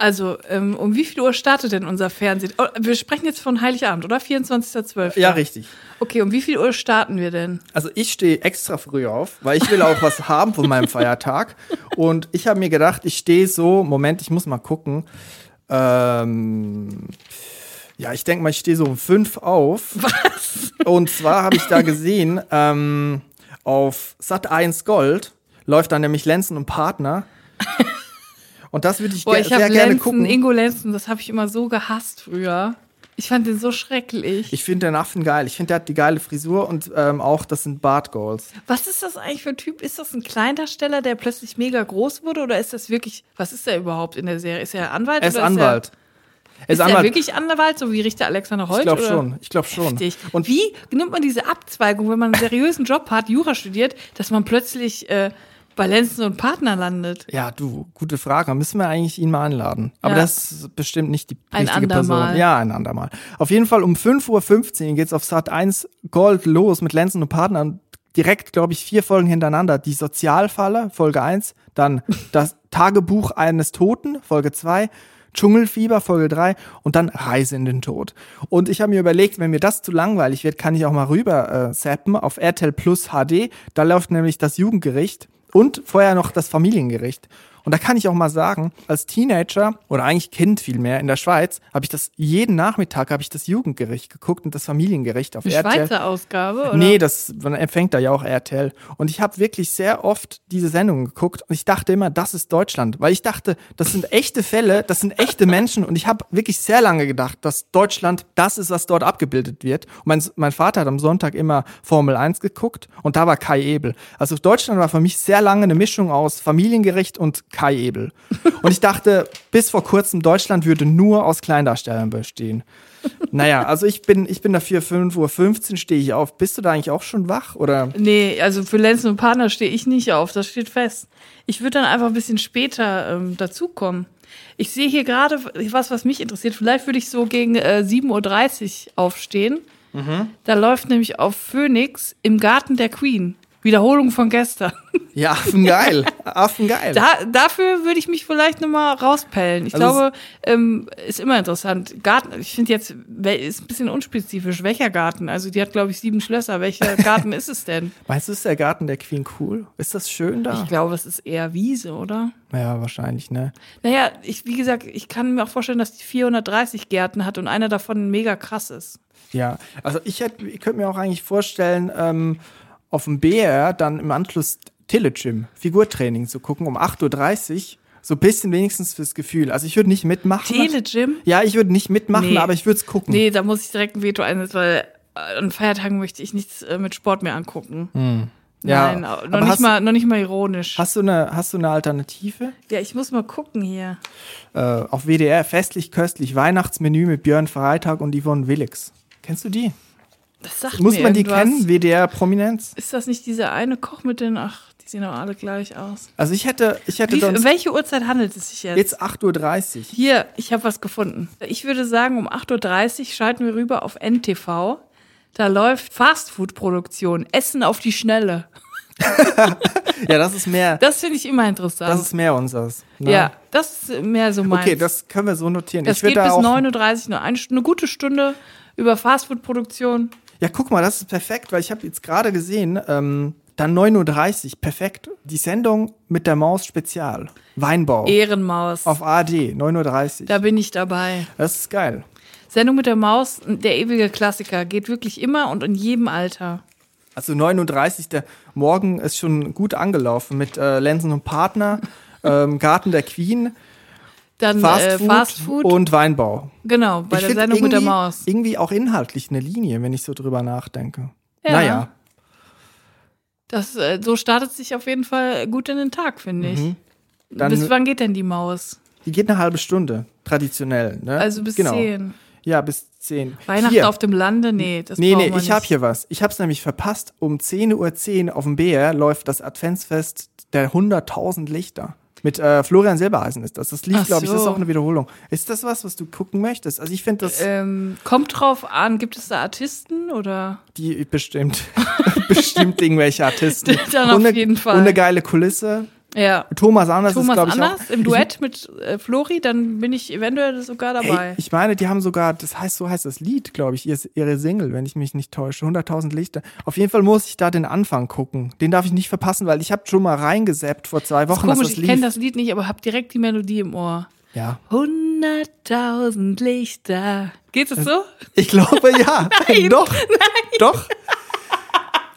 Also, ähm, um wie viel Uhr startet denn unser Fernsehen? Oh, wir sprechen jetzt von Heiligabend, oder? 24.12. Ja, richtig. Okay, um wie viel Uhr starten wir denn? Also ich stehe extra früh auf, weil ich will auch was (laughs) haben von meinem Feiertag. Und ich habe mir gedacht, ich stehe so, Moment, ich muss mal gucken. Ähm, ja, ich denke mal, ich stehe so um fünf auf. Was? Und zwar habe ich da gesehen, ähm, auf Sat 1 Gold läuft dann nämlich Lenzen und Partner. (laughs) Und das würde ich, Boah, ich sehr habe gerne Lenzen, gucken. Ingo Lenzen, das habe ich immer so gehasst früher. Ich fand den so schrecklich. Ich finde den Affen geil. Ich finde, der hat die geile Frisur und ähm, auch, das sind Bartgoals. was ist das eigentlich für ein Typ? Ist das ein Kleindarsteller, der plötzlich mega groß wurde? Oder ist das wirklich, was ist er überhaupt in der Serie? Ist er Anwalt? Er ist Anwalt. Er, ist er wirklich Anwalt, so wie Richter Alexander Holt? Ich glaube schon. Ich glaube schon. Heftig. Und Und wie nimmt man diese Abzweigung, wenn man einen seriösen Job hat, Jura studiert, dass man plötzlich äh, bei Lenzen und Partner landet? Ja, du, gute Frage. Müssen wir eigentlich ihn mal einladen. Aber Ja. das ist bestimmt nicht die Ein richtige Person. andermal. Ja, ein andermal. Auf jeden Fall um 5.15 Uhr geht's auf Sat 1 Gold los mit Lenzen und Partnern. Direkt, glaube ich, vier Folgen hintereinander. Die Sozialfalle, Folge 1. Dann das (laughs) Tagebuch eines Toten, Folge 2. Dschungelfieber, Folge 3 und dann Reise in den Tod. Und ich habe mir überlegt, wenn mir das zu langweilig wird, kann ich auch mal rüber äh, zappen auf RTL Plus HD. Da läuft nämlich das Jugendgericht und vorher noch das Familiengericht. Und da kann ich auch mal sagen, als Teenager oder eigentlich Kind vielmehr in der Schweiz, habe ich das jeden Nachmittag habe ich das Jugendgericht geguckt und das Familiengericht auf Eine RTL. Schweizer Ausgabe? Oder? Nee, das man empfängt da ja auch RTL. Und ich habe wirklich sehr oft diese Sendungen geguckt und ich dachte immer, das ist Deutschland, weil ich dachte, das sind echte Fälle, das sind echte Menschen und ich habe wirklich sehr lange gedacht, dass Deutschland das ist, was dort abgebildet wird. Und mein, mein Vater hat am Sonntag immer Formel 1 geguckt und da war Kai Ebel. Also Deutschland war für mich sehr lange eine Mischung aus Familiengericht und Kai Ebel. Und ich dachte, bis vor kurzem Deutschland würde nur aus Kleindarstellern bestehen. Naja, also ich bin, ich bin dafür 5.15 Uhr stehe ich auf. Bist du da eigentlich auch schon wach? Oder? Nee, also für Lenzen und Partner stehe ich nicht auf, das steht fest. Ich würde dann einfach ein bisschen später ähm, dazukommen. Ich sehe hier gerade was, was mich interessiert. Vielleicht würde ich so gegen äh, 7.30 Uhr aufstehen. Da läuft nämlich auf Phoenix im Garten der Queen. Wiederholung von gestern. Ja, Affengeil. Affengeil. Da, dafür würde ich mich vielleicht nochmal rauspellen. Ich Also glaube, ähm, ist immer interessant. Garten, ich finde jetzt, ist ein bisschen unspezifisch. Welcher Garten? Also die hat, glaube ich, sieben Schlösser. Welcher Garten ist es denn? (laughs) Meinst du, ist der Garten der Queen cool? Ist das schön da? Ich glaube, es ist eher Wiese, oder? ja, wahrscheinlich, ne? Naja, ich, wie gesagt, ich kann mir auch vorstellen, dass die 430 Gärten hat und einer davon mega krass ist. Ja, also ich, hätte, ich könnte mir auch eigentlich vorstellen, ähm, auf dem BR dann im Anschluss Telegym, Figurtraining zu gucken um 8.30 Uhr. So ein bisschen wenigstens fürs Gefühl. Also ich würde nicht mitmachen. Telegym? Ja, ich würde nicht mitmachen, Nee. aber ich würde es gucken. Nee, da muss ich direkt ein Veto einsetzen, weil an Feiertagen möchte ich nichts äh, mit Sport mehr angucken. Ja, Nein, noch nicht, hast- mal, noch nicht mal ironisch. Hast du eine, hast du eine Alternative? ja, ich muss mal gucken hier. Äh, auf WDR festlich köstlich Weihnachtsmenü mit Björn Freitag und Yvonne Willix. Kennst du die? Das sagt Muss mir man die irgendwas. kennen? WDR Prominenz? Ist das nicht dieser eine Koch mit den, ach, die sehen doch alle gleich aus. Also ich hätte, ich hätte Wie, sonst welche Uhrzeit handelt es sich jetzt? jetzt 8.30 Uhr. Hier, ich habe was gefunden. Ich würde sagen, um 8.30 Uhr schalten wir rüber auf NTV. Da läuft Fastfood-Produktion, Essen auf die Schnelle. (laughs) Ja, das ist mehr, Das finde ich immer interessant. das ist mehr unseres. ne? ja, das ist mehr so meins. Okay, das können wir so notieren. das ich geht da bis auch, 9.30 Uhr, nur eine, Stunde- eine gute Stunde über Fastfood-Produktion. Ja, guck mal, das ist perfekt, weil ich habe jetzt gerade gesehen, ähm, dann 9.30 Uhr, perfekt. Die Sendung mit der Maus Spezial. Weinbau. Ehrenmaus. Auf AD, 9.30 Uhr. Da bin ich dabei. Das ist geil. Sendung mit der Maus, der ewige Klassiker, geht wirklich immer und in jedem Alter. Also 39. Der Morgen ist schon gut angelaufen mit äh, Lenzen und Partner, (laughs) ähm, Garten der Queen, Dann Fast, äh, Food Fast Food. und Weinbau. genau, bei Ich der Sendung mit der irgendwie- Maus. Irgendwie auch inhaltlich eine Linie, wenn ich so drüber nachdenke. Ja. Naja. Das, äh, so startet sich auf jeden Fall gut in den Tag, finde ich. Mhm. Dann- bis wann geht denn die Maus? Die geht eine halbe Stunde, traditionell. Ne? Also bis genau. 10. Ja, bis 10. Weihnachten Hier. auf dem Lande? Nee, das Nee, nee, ich habe hier was. Ich habe es nämlich verpasst. Um 10.10 Uhr auf dem BR läuft das Adventsfest der 100.000 Lichter. Mit äh, Florian Silbereisen ist das. Das lief, glaube ich, das ist so. auch eine Wiederholung. Ist das was, was du gucken möchtest? Also ich finde das Ähm, kommt drauf an, gibt es da Artisten oder? die bestimmt, (laughs) bestimmt irgendwelche Artisten. (laughs) Dann auf und eine, jeden Fall. Und eine geile Kulisse. Ja. Thomas Anders ist, Thomas glaube ich, Anders auch. im Duett mit äh, Flori, dann bin ich eventuell sogar Ich, dabei. ey, ich meine, die haben sogar, das heißt, so heißt das Lied, glaube ich, ihr- ihre Single, wenn ich mich nicht täusche. 100.000 Lichter. Auf jeden Fall muss ich da den Anfang gucken. Den darf ich nicht verpassen, weil ich habe schon mal reingesappt vor zwei Das ist Wochen, komisch, das ich kenne das Lied nicht, aber habe direkt die Melodie im Ohr. Ja. Hunderttausend Lichter. Geht es so? Ich glaube ja. (laughs) Doch. (laughs) Doch.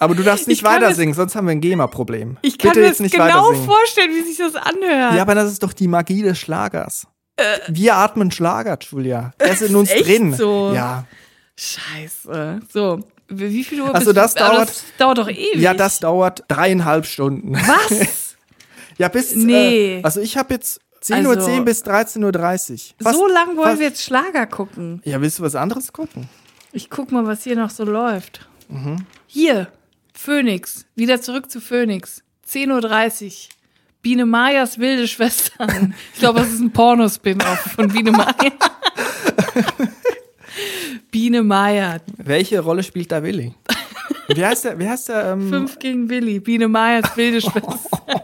Aber du darfst nicht weiter singen, sonst haben wir ein GEMA-Problem. Ich kann Bitte mir jetzt das nicht genau vorstellen, wie sich das anhört. Ja, aber das ist doch die Magie des Schlagers. Wir atmen Schlager, Julia. Er ist in uns Äh. echt drin. so? Ja. Scheiße. So, wie viel Uhr Also bist- das dauert- Das dauert doch ewig. Ja, das dauert dreieinhalb Stunden. Was? (laughs) Ja, bis. Nee. Äh, also ich habe jetzt 10.10 Uhr Also- bis 13.30 Uhr. so lang wollen fast- wir jetzt Schlager gucken. Ja, willst du was anderes gucken? Ich guck mal, was hier noch so läuft. Mhm. Hier, Phoenix. Wieder zurück zu Phoenix. 10.30 Uhr. Biene Mayas wilde Schwestern. Ich glaube, das ist ein Porno-Spin-Off von Biene Maya. (laughs) Biene Maya. Welche Rolle spielt da Willi? Wie heißt der? Wie heißt der? Ähm, Fünf gegen Willi. Biene Mayas wilde (laughs) Schwestern.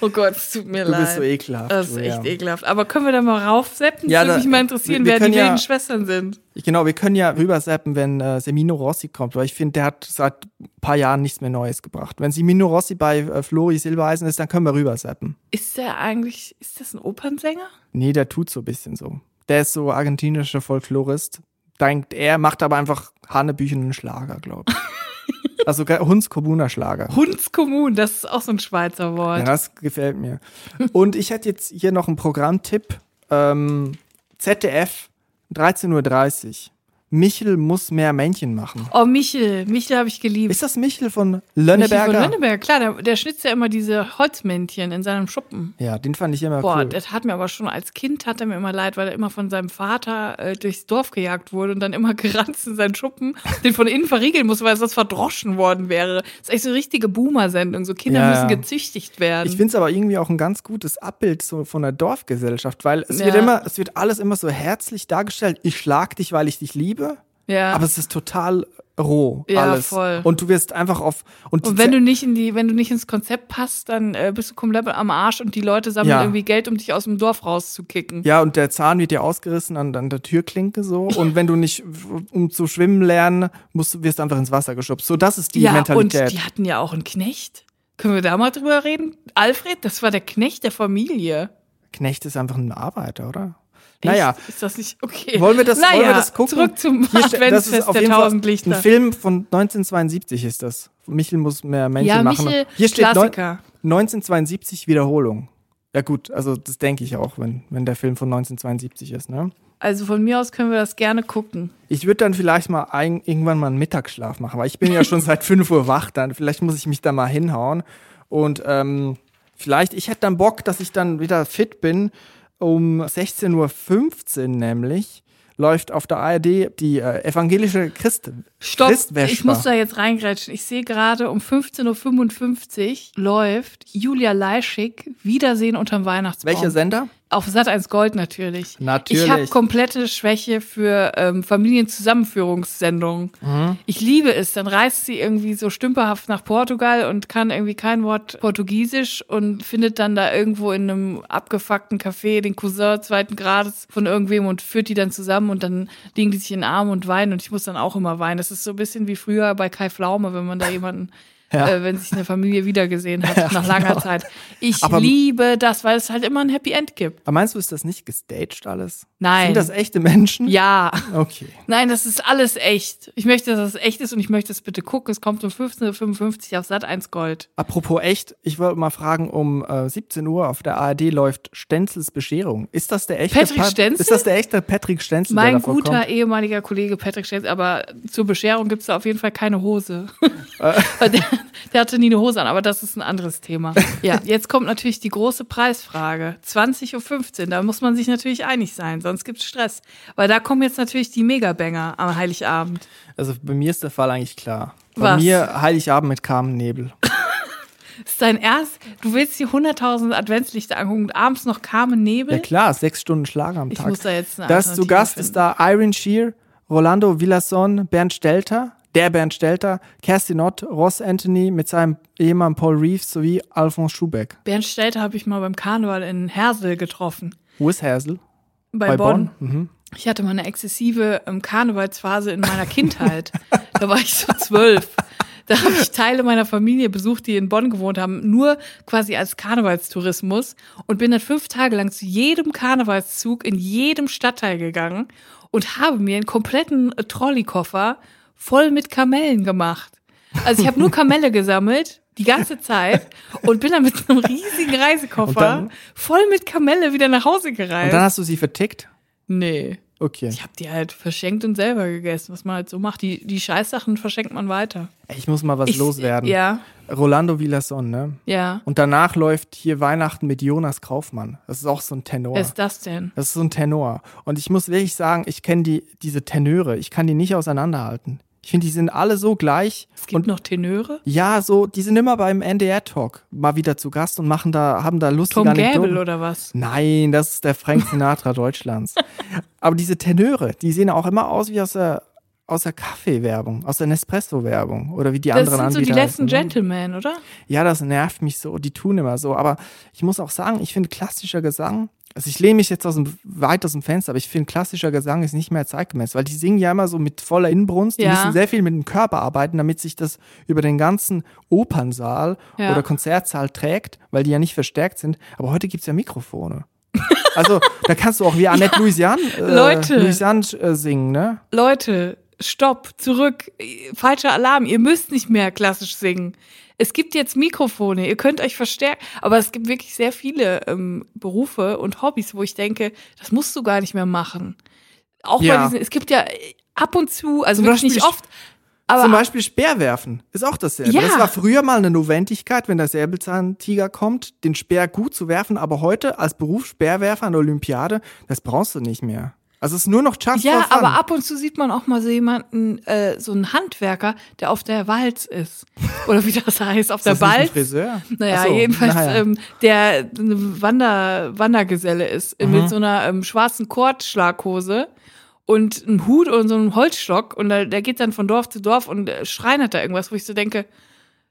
Oh Gott, es tut mir du leid. bist so ekelhaft. Das ist echt ekelhaft. Aber können wir da mal raufsetzen? Ja, das würde mich mal interessieren, wir- wir wer die ja- Schwestern sind. Genau, wir können ja rübersappen, wenn äh, Semino Rossi kommt, weil ich finde, der hat seit ein paar Jahren nichts mehr Neues gebracht. Wenn Semino Rossi bei äh, Flori Silbereisen ist, dann können wir rübersappen. Ist der eigentlich, ist das ein Opernsänger? Nee, der tut so ein bisschen so. Der ist so argentinischer Folklorist. Denkt er, macht aber einfach hanebüchenen Schlager, glaube ich. (laughs) also ge- Hundskommuner Schlager. Hundskommun, das ist auch so ein Schweizer Wort. Ja, das gefällt mir. Und ich hätte jetzt hier noch einen Programmtipp. Ähm, ZDF, 13.30 Uhr. Michel muss mehr Männchen machen. Oh, Michel. Michel habe ich geliebt. Ist das Michel von Michel Lönneberger? von Lönneberger, klar, der, der schnitzt ja immer diese Holzmännchen in seinem Schuppen. Ja, den fand ich immer Boah, cool. das tat mir aber schon als Kind, hat er mir immer leid, weil er immer von seinem Vater äh, durchs Dorf gejagt wurde und dann immer (laughs) gerannt in seinen Schuppen, den von innen verriegeln musste, weil sonst verdroschen worden wäre. Das ist echt so eine richtige Boomer-Sendung. So Kinder Ja, müssen gezüchtigt werden. Ich finde es aber irgendwie auch ein ganz gutes Abbild so von der Dorfgesellschaft, weil es Ja. wird immer, es wird alles immer so herzlich dargestellt. Ich schlag dich, weil ich dich liebe. Ja. Aber es ist total roh Ja, alles. voll. Und du wirst einfach auf und, Und wenn du nicht in die, wenn du nicht ins Konzept passt, dann äh, bist du komplett am Arsch und die Leute sammeln Ja. irgendwie Geld, um dich aus dem Dorf rauszukicken. ja und der Zahn wird dir ausgerissen an, an der Türklinke so und wenn du nicht um zu schwimmen lernen musst wirst du einfach ins Wasser geschubst. So das ist die ja, Mentalität. und die hatten ja auch einen Knecht. Können wir da mal drüber reden? Alfred, das war der Knecht der Familie. Knecht ist einfach ein Arbeiter, oder? Naja, Ist das nicht okay? Wollen wir das, naja, wollen wir das gucken? Zurück zum Hier Adventsfest auf der tausend Lichter. Ein Film von 1972 ist das. Michel muss mehr Männchen ja, machen. Michel, Hier steht Klassiker. 1972 Wiederholung. Ja gut, also das denke ich auch, wenn, wenn der Film von 1972 ist. Ne? Also von mir aus können wir das gerne gucken. Ich würde dann vielleicht mal ein, irgendwann mal einen Mittagsschlaf machen, weil ich bin ja schon (laughs) seit 5 Uhr wach, dann vielleicht muss ich mich da mal hinhauen. Und ähm, vielleicht, ich hätte dann Bock, dass ich dann wieder fit bin. Um 16.15 Uhr nämlich läuft auf der ARD die äh, evangelische Christ Stopp, Christwesper. ich muss da jetzt reingrätschen. Ich sehe gerade um 15.55 Uhr läuft Julia Leischig Wiedersehen unterm Weihnachtsbaum. Welcher Sender? Auf Sat 1 Gold natürlich. Natürlich. Ich habe komplette Schwäche für ähm, Familienzusammenführungssendungen. Mhm. Ich liebe es. Dann reist sie irgendwie so stümperhaft nach Portugal und kann irgendwie kein Wort Portugiesisch und findet dann da irgendwo in einem abgefuckten Café den Cousin zweiten Grades von irgendwem und führt die dann zusammen und dann liegen die sich in den Arm und weinen und ich muss dann auch immer weinen. Das ist so ein bisschen wie früher bei Kai Pflaume, wenn man da jemanden Ja. äh, wenn sich eine Familie wiedergesehen hat (laughs) nach langer genau. Zeit. Ich Aber- liebe das, weil es halt immer ein Happy End gibt. Aber meinst du, ist das nicht gestaged alles? Nein. Sind das echte Menschen? Ja. Okay. Nein, das ist alles echt. Ich möchte, dass es echt ist und ich möchte es bitte gucken. Es kommt um 15.55 Uhr auf Sat 1 Gold. Apropos echt, ich wollte mal fragen, um äh, 17 Uhr auf der ARD läuft Stenzels Bescherung. Ist das der echte Patrick Pat- Stenzel? Ist das der echte Patrick Stenzel, der Mein guter kommt? ehemaliger Kollege Patrick Stenz, aber zur Bescherung gibt's da auf jeden Fall keine Hose. (laughs) (laughs) Weil der, der hatte nie eine Hose an, aber das ist ein anderes Thema. Ja, jetzt kommt natürlich die große Preisfrage. 20.15 Uhr, da muss man sich natürlich einig sein, sonst gibt's Stress. Weil da kommen jetzt natürlich die Megabanger am Heiligabend. Also bei mir ist der Fall eigentlich klar. Bei Was? mir Heiligabend mit Carmen Nebel. (laughs) ist dein Erst, du willst dir 100.000 Adventslichter angucken und abends noch Carmen Nebel? Ja klar, sechs Stunden Schlager am Ich Tag. muss da jetzt eine das zu Gast finden. ist da Irene Shear, Rolando Villason, Bernd Stelter, der Bernd Stelter, Kerstin Ott, Ross Anthony mit seinem Ehemann Paul Reeves sowie Alphonse Schubeck. Bernd Stelter habe ich mal beim Karneval in Hersel getroffen. Wo ist Hazel? Bei, Bonn. Mhm. Ich hatte mal eine exzessive ähm, Karnevalsphase in meiner Kindheit. da war ich so zwölf. Da habe ich Teile meiner Familie besucht, die in Bonn gewohnt haben, nur quasi als Karnevalstourismus und bin dann fünf Tage lang zu jedem Karnevalszug in jedem Stadtteil gegangen und habe mir einen kompletten Trolleykoffer voll mit Kamellen gemacht. Also ich habe nur Kamelle gesammelt die ganze Zeit und bin dann mit einem riesigen Reisekoffer Und dann- voll mit Kamelle wieder nach Hause Und gereist. dann hast du sie vertickt? nee. Okay. Ich habe die halt verschenkt und selber gegessen, was man halt so macht. Die, die Scheißsachen verschenkt man weiter. Ich muss mal was Ich- loswerden. Ja, Rolando Villason, ne? ja. Und danach läuft hier Weihnachten mit Jonas Kaufmann. Das ist auch so ein Tenor. Wer ist das denn? Das ist so ein Tenor. Und ich muss wirklich sagen, ich kenne die, diese Tenöre, ich kann die nicht auseinanderhalten. Ich finde, die sind alle so gleich. Es gibt noch Tenöre. Ja, so, die sind immer beim NDR-Talk mal wieder zu Gast und machen da, haben da lustige Tom Anekdoten. Gäbel oder was? Nein, das ist der Frank (laughs) Sinatra Deutschlands. Aber diese Tenöre, die sehen auch immer aus wie aus der, aus der Kaffeewerbung, aus der Nespresso-Werbung oder wie die Das anderen sind so die letzten? Gentlemen, oder? Ja, das nervt mich so. Die tun immer so. Aber ich muss auch sagen, ich finde klassischer Gesang, also ich lehne mich jetzt aus dem, weit aus dem Fenster, aber ich finde klassischer Gesang ist nicht mehr zeitgemäß, weil die singen ja immer so mit voller Inbrunst. Die Ja. müssen sehr viel mit dem Körper arbeiten, damit sich das über den ganzen Opernsaal Ja. oder Konzertsaal trägt, weil die ja nicht verstärkt sind. Aber heute gibt's ja Mikrofone. (laughs) Also, da kannst du auch wie Annette Louisiane, äh, Leute. Louisiane äh, singen, ne? Leute, stopp, zurück. Falscher Alarm. Ihr müsst nicht mehr klassisch singen. Es gibt jetzt Mikrofone, ihr könnt euch verstärken, aber es gibt wirklich sehr viele ähm, Berufe und Hobbys, wo ich denke, das musst du gar nicht mehr machen. Auch Ja. bei diesen, es gibt ja äh, ab und zu, also wirklich nicht oft, aber Zum Beispiel Speerwerfen ist auch dasselbe. Ja. Das war früher mal eine Notwendigkeit, wenn der Säbelzahntiger kommt, den Speer gut zu werfen, aber heute als Beruf Speerwerfer an der Olympiade, das brauchst du nicht mehr. Also es ist nur noch just Ja, for fun. aber ab und zu sieht man auch mal so jemanden, äh, so einen Handwerker, der auf der Walz ist. (laughs) Oder wie das heißt, auf ist der das nicht ein Balz. Friseur? Naja, so, jedenfalls, naja. ähm, der eine Wander, Wandergeselle ist, äh, Mhm. mit so einer ähm, schwarzen Kordschlaghose und einen Hut und so einen Holzstock und der, der geht dann von Dorf zu Dorf und äh, schreinert da irgendwas, wo ich so denke,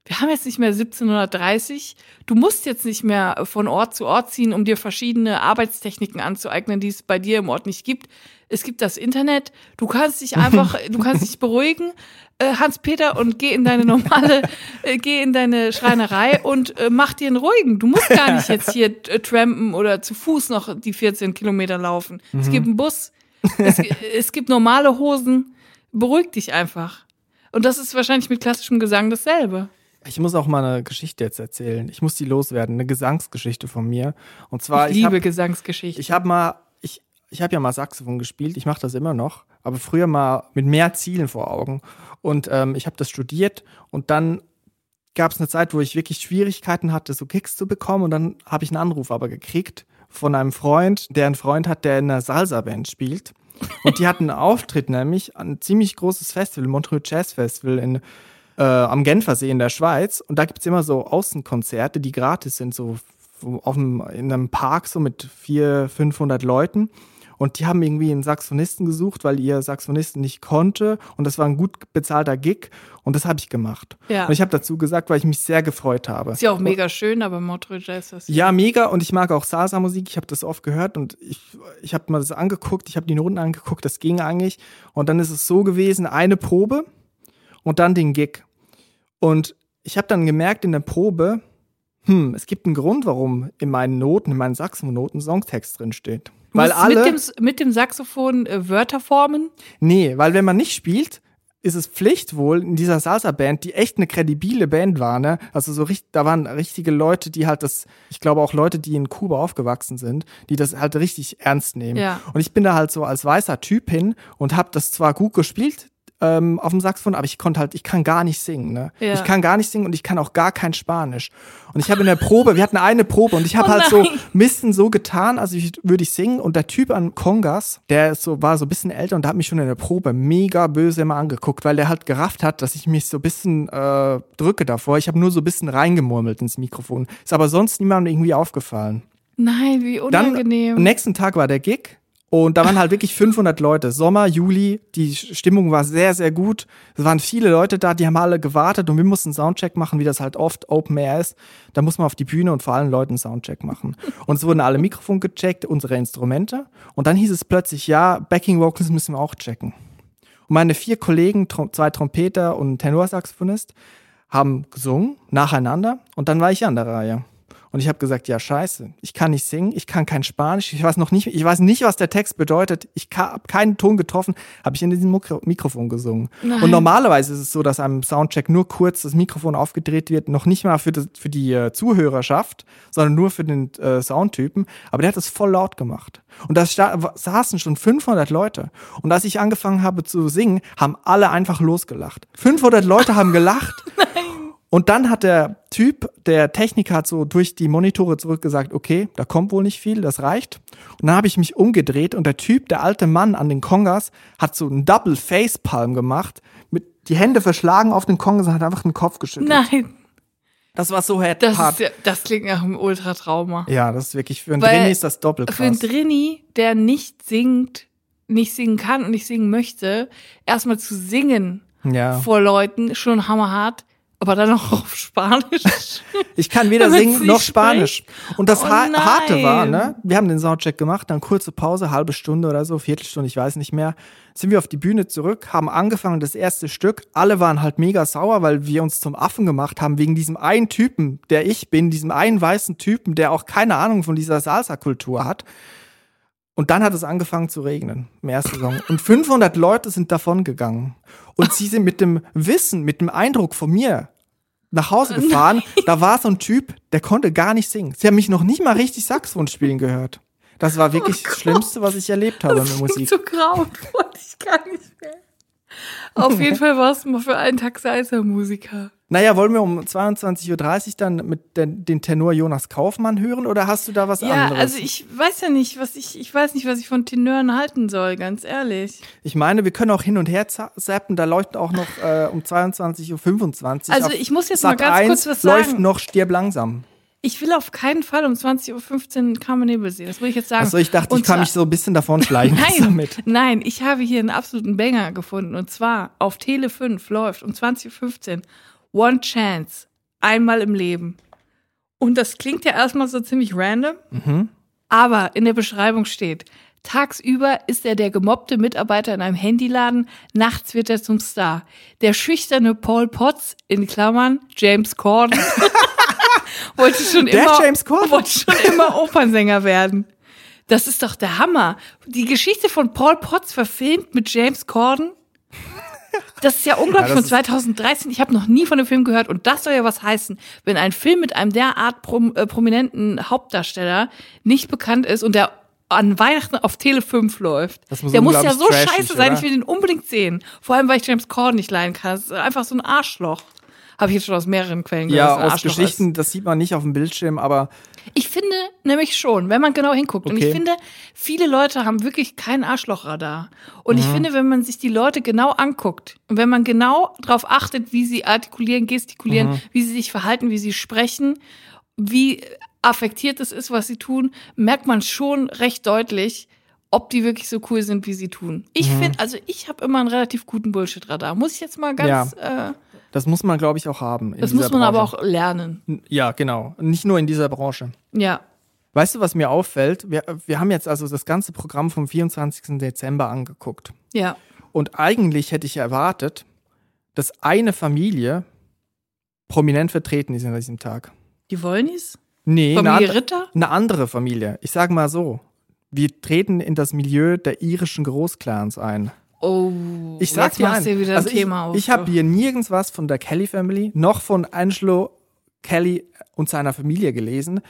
wir haben jetzt nicht mehr 1730. Du musst jetzt nicht mehr von Ort zu Ort ziehen, um dir verschiedene Arbeitstechniken anzueignen, die es bei dir im Ort nicht gibt. Es gibt das Internet. Du kannst dich einfach, (laughs) du kannst dich beruhigen, äh, Hans-Peter, und geh in deine normale, äh, geh in deine Schreinerei und äh, mach dir einen ruhigen. Du musst gar nicht jetzt hier äh, trampen oder zu Fuß noch die 14 Kilometer laufen. Es gibt einen Bus, es, (laughs) es gibt normale Hosen. Beruhig dich einfach. Und das ist wahrscheinlich mit klassischem Gesang dasselbe. Ich muss auch mal eine Geschichte jetzt erzählen. Ich muss die loswerden, eine Gesangsgeschichte von mir. Und zwar, Ich ich, liebe habe Gesangsgeschichten. ich hab mal, ich, ich habe ja mal Saxophon gespielt. Ich mache das immer noch, aber früher mal mit mehr Zielen vor Augen. Und ähm, ich habe das studiert und dann gab es eine Zeit, wo ich wirklich Schwierigkeiten hatte, so Kicks zu bekommen. Und dann habe ich einen Anruf aber gekriegt von einem Freund, der einen Freund hat, der in einer Salsa-Band spielt. Und die hatten einen Auftritt, nämlich ein ziemlich großes Festival, Montreux Jazz Festival in, äh, am Genfersee in der Schweiz. Und da gibt's immer so Außenkonzerte, die gratis sind, so auf dem, in einem Park so mit 400, 500 Leuten. Und die haben irgendwie einen Saxophonisten gesucht, weil ihr Saxophonisten nicht konnte. Und das war ein gut bezahlter Gig. Und das habe ich gemacht. Ja. Und ich habe dazu gesagt, weil ich mich sehr gefreut habe. ist ja auch mega schön, aber Montreux Jazz ist Ja, mega. Und ich mag auch Salsa-Musik. Ich habe das oft gehört und ich, ich habe mal das angeguckt. Ich habe die Noten angeguckt. Das ging eigentlich. Und dann ist es so gewesen, eine Probe und dann den Gig. Und ich habe dann gemerkt in der Probe, hm, es gibt einen Grund, warum in meinen Noten, in meinen Saxophon-Noten Songtext drin steht. Du Weil alle, mit dem, mit dem Saxophon äh, Wörter formen. nee, weil wenn man nicht spielt, ist es Pflicht wohl in dieser Salsa-Band, die echt eine kredibile Band war, ne? Also so richtig, da waren richtige Leute, die halt das, ich glaube auch Leute, die in Kuba aufgewachsen sind, die das halt richtig ernst nehmen. Ja. Und ich bin da halt so als weißer Typ hin und habe das zwar gut gespielt ähm, auf dem Saxophon, aber ich konnte halt, ich kann gar nicht singen, ne? Ja. Ich kann gar nicht singen und ich kann auch gar kein Spanisch. Und ich habe in der Probe, wir hatten eine Probe und ich habe Oh halt so. Misten so getan, also ich, würde ich singen und der Typ an Kongas, der ist so war so ein bisschen älter und der hat mich schon in der Probe mega böse immer angeguckt, weil der halt gerafft hat, dass ich mich so ein bisschen äh, drücke davor. Ich habe nur so ein bisschen reingemurmelt ins Mikrofon. Ist aber sonst niemandem irgendwie aufgefallen. Nein, wie Dann unangenehm. am nächsten Tag war der Gig und da waren halt wirklich 500 Leute. Sommer, Juli, die Stimmung war sehr, sehr gut. Es waren viele Leute da, die haben alle gewartet und wir mussten Soundcheck machen, wie das halt oft Open Air ist. Da muss man auf die Bühne und vor allen Leuten Soundcheck machen. Und es wurden alle Mikrofone gecheckt, unsere Instrumente. Und dann hieß es plötzlich, ja, Backing Vocals müssen wir auch checken. Und meine vier Kollegen, zwei Trompeter und Tenorsaxophonist, haben gesungen nacheinander und dann war ich an der Reihe. Und ich habe gesagt, ja scheiße, ich kann nicht singen, ich kann kein Spanisch, ich weiß noch nicht, ich weiß nicht, was der Text bedeutet, ich habe keinen Ton getroffen, habe ich in diesem Mikro Mikrofon gesungen. Nein. Und normalerweise ist es so, dass einem Soundcheck nur kurz das Mikrofon aufgedreht wird, noch nicht mal für, das, für die äh, Zuhörerschaft, sondern nur für den äh, Soundtypen. Aber der hat es voll laut gemacht. Und da saßen schon 500 Leute. Und als ich angefangen habe zu singen, haben alle einfach losgelacht. 500 Leute haben gelacht. (laughs) Und dann hat der Typ, der Techniker hat so durch die Monitore zurückgesagt, okay, da kommt wohl nicht viel, das reicht. Und dann habe ich mich umgedreht und der Typ, der alte Mann an den Kongas, hat so einen Double Face Palm gemacht, mit die Hände verschlagen auf den Kongas und hat einfach den Kopf geschüttelt. Nein, Das war so hart. das, ist ja, das klingt nach einem Ultratrauma. ja, das ist wirklich für einen Weil Drini ist das doppelt Für einen krass. Drini, der nicht singt, nicht singen kann und nicht singen möchte, erstmal zu singen Ja. vor Leuten, schon hammerhart, aber dann noch auf Spanisch. (laughs) Ich kann weder Damit singen noch Spanisch. Und das Oh ha Harte war, ne? Wir haben den Soundcheck gemacht, dann kurze Pause, halbe Stunde oder so, Viertelstunde, ich weiß nicht mehr. Sind wir auf die Bühne zurück, haben angefangen das erste Stück. Alle waren halt mega sauer, weil wir uns zum Affen gemacht haben wegen diesem einen Typen, der ich bin, diesem einen weißen Typen, der auch keine Ahnung von dieser Salsa-Kultur hat. Und dann hat es angefangen zu regnen im ersten Song. Und 500 Leute sind davon gegangen. Und sie sind mit dem Wissen, mit dem Eindruck von mir nach Hause gefahren. Da war so ein Typ, der konnte gar nicht singen. Sie haben mich noch nicht mal richtig Saxophon spielen gehört. Das war wirklich das Schlimmste, was ich erlebt habe mit Das Musik. klingt so grauenvoll, ich kann nicht mehr. Auf jeden Fall war es mal für einen Tag Salsa-Musiker. Naja, wollen wir um 22.30 Uhr dann mit den, den Tenor Jonas Kaufmann hören oder hast du da was Ja, anderes? also ich weiß ja nicht, was ich, ich weiß nicht, was ich von Tenören halten soll, ganz ehrlich. Ich meine, wir können auch hin und her za- zappen. Da läuft auch noch äh, um 22.25 Uhr. Also ich muss jetzt Sat mal ganz 1 kurz was läuft sagen. noch Stirb langsam. Ich will auf keinen Fall um 20.15 Uhr Carmen Nebel sehen. Das würde ich jetzt sagen. Achso, ich dachte, Und ich kann mich so ein bisschen davon (laughs) schleichen Nein, damit. nein, ich habe hier einen absoluten Banger gefunden. Und zwar auf Tele 5 läuft um 20.15 Uhr One Chance. Einmal im Leben. Und das klingt ja erstmal so ziemlich random. Aber in der Beschreibung steht, tagsüber ist er der gemobbte Mitarbeiter in einem Handyladen, nachts wird er zum Star. Der schüchterne Paul Potts, in Klammern James Corden, (laughs) wollte schon Der immer, James Corden? wollte schon immer Opernsänger werden. Das ist doch der Hammer. Die Geschichte von Paul Potts verfilmt mit James Corden. Das ist ja unglaublich Ja, von ist- 2013. Ich habe noch nie von dem Film gehört und das soll ja was heißen, wenn ein Film mit einem derart prom äh, prominenten Hauptdarsteller nicht bekannt ist und der an Weihnachten auf Tele 5 läuft. Muss der muss ja so trashig, scheiße sein, oder? ich will den unbedingt sehen. Vor allem, weil ich James Corden nicht leiden kann. Das ist einfach so ein Arschloch. Habe ich jetzt schon aus mehreren Quellen gehört. Ja, aus Geschichten, das sieht man nicht auf dem Bildschirm, aber Ist. Ich finde nämlich schon, wenn man genau hinguckt. Und ich Okay. finde, viele Leute haben wirklich kein Arschlochradar. Und Mhm. ich finde, wenn man sich die Leute genau anguckt und wenn man genau darauf achtet, wie sie artikulieren, gestikulieren, Mhm. wie sie sich verhalten, wie sie sprechen, wie affektiert es ist, was sie tun, merkt man schon recht deutlich, ob die wirklich so cool sind, wie sie tun. Ich Mhm. finde, also ich habe immer einen relativ guten Bullshit-Radar. Muss ich jetzt mal ganz, äh, das muss man, glaube ich, auch haben. das muss man aber Branche. auch lernen. Ja, genau. Nicht nur in dieser Branche. Ja. Weißt du, was mir auffällt? Wir, wir haben jetzt also das ganze Programm vom 24. Dezember angeguckt. Ja. Und eigentlich hätte ich erwartet, dass eine Familie prominent vertreten ist an diesem Tag. Die Wollnis? Nee, eine, Familie andre- Ritter? eine andere Familie. Ich sage mal so. Wir treten in das Milieu der irischen Großclans ein. Oh, Ich sag jetzt machst dir wieder also ein Thema auf. Ich, ich habe hier nirgends was von der Kelly Family, noch von Angelo Kelly und seiner Familie gelesen.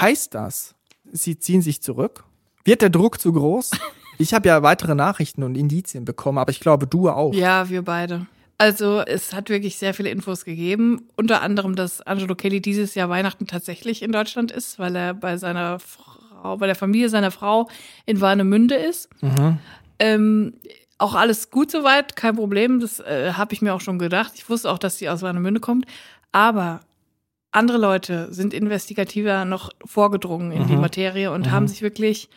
Heißt das, sie ziehen sich zurück? Wird der Druck zu groß? (laughs) Ich habe ja weitere Nachrichten und Indizien bekommen, aber ich glaube, du auch. Ja, wir beide. Also es hat wirklich sehr viele Infos gegeben. Unter anderem, dass Angelo Kelly dieses Jahr Weihnachten tatsächlich in Deutschland ist, weil er bei seiner Frau, bei der Familie seiner Frau in Warnemünde ist. Ähm, auch alles gut soweit, kein Problem. Das äh, habe ich mir auch schon gedacht. Ich wusste auch, dass sie aus Warnemünde kommt. Aber andere Leute sind investigativer noch vorgedrungen in die Materie und haben sich wirklich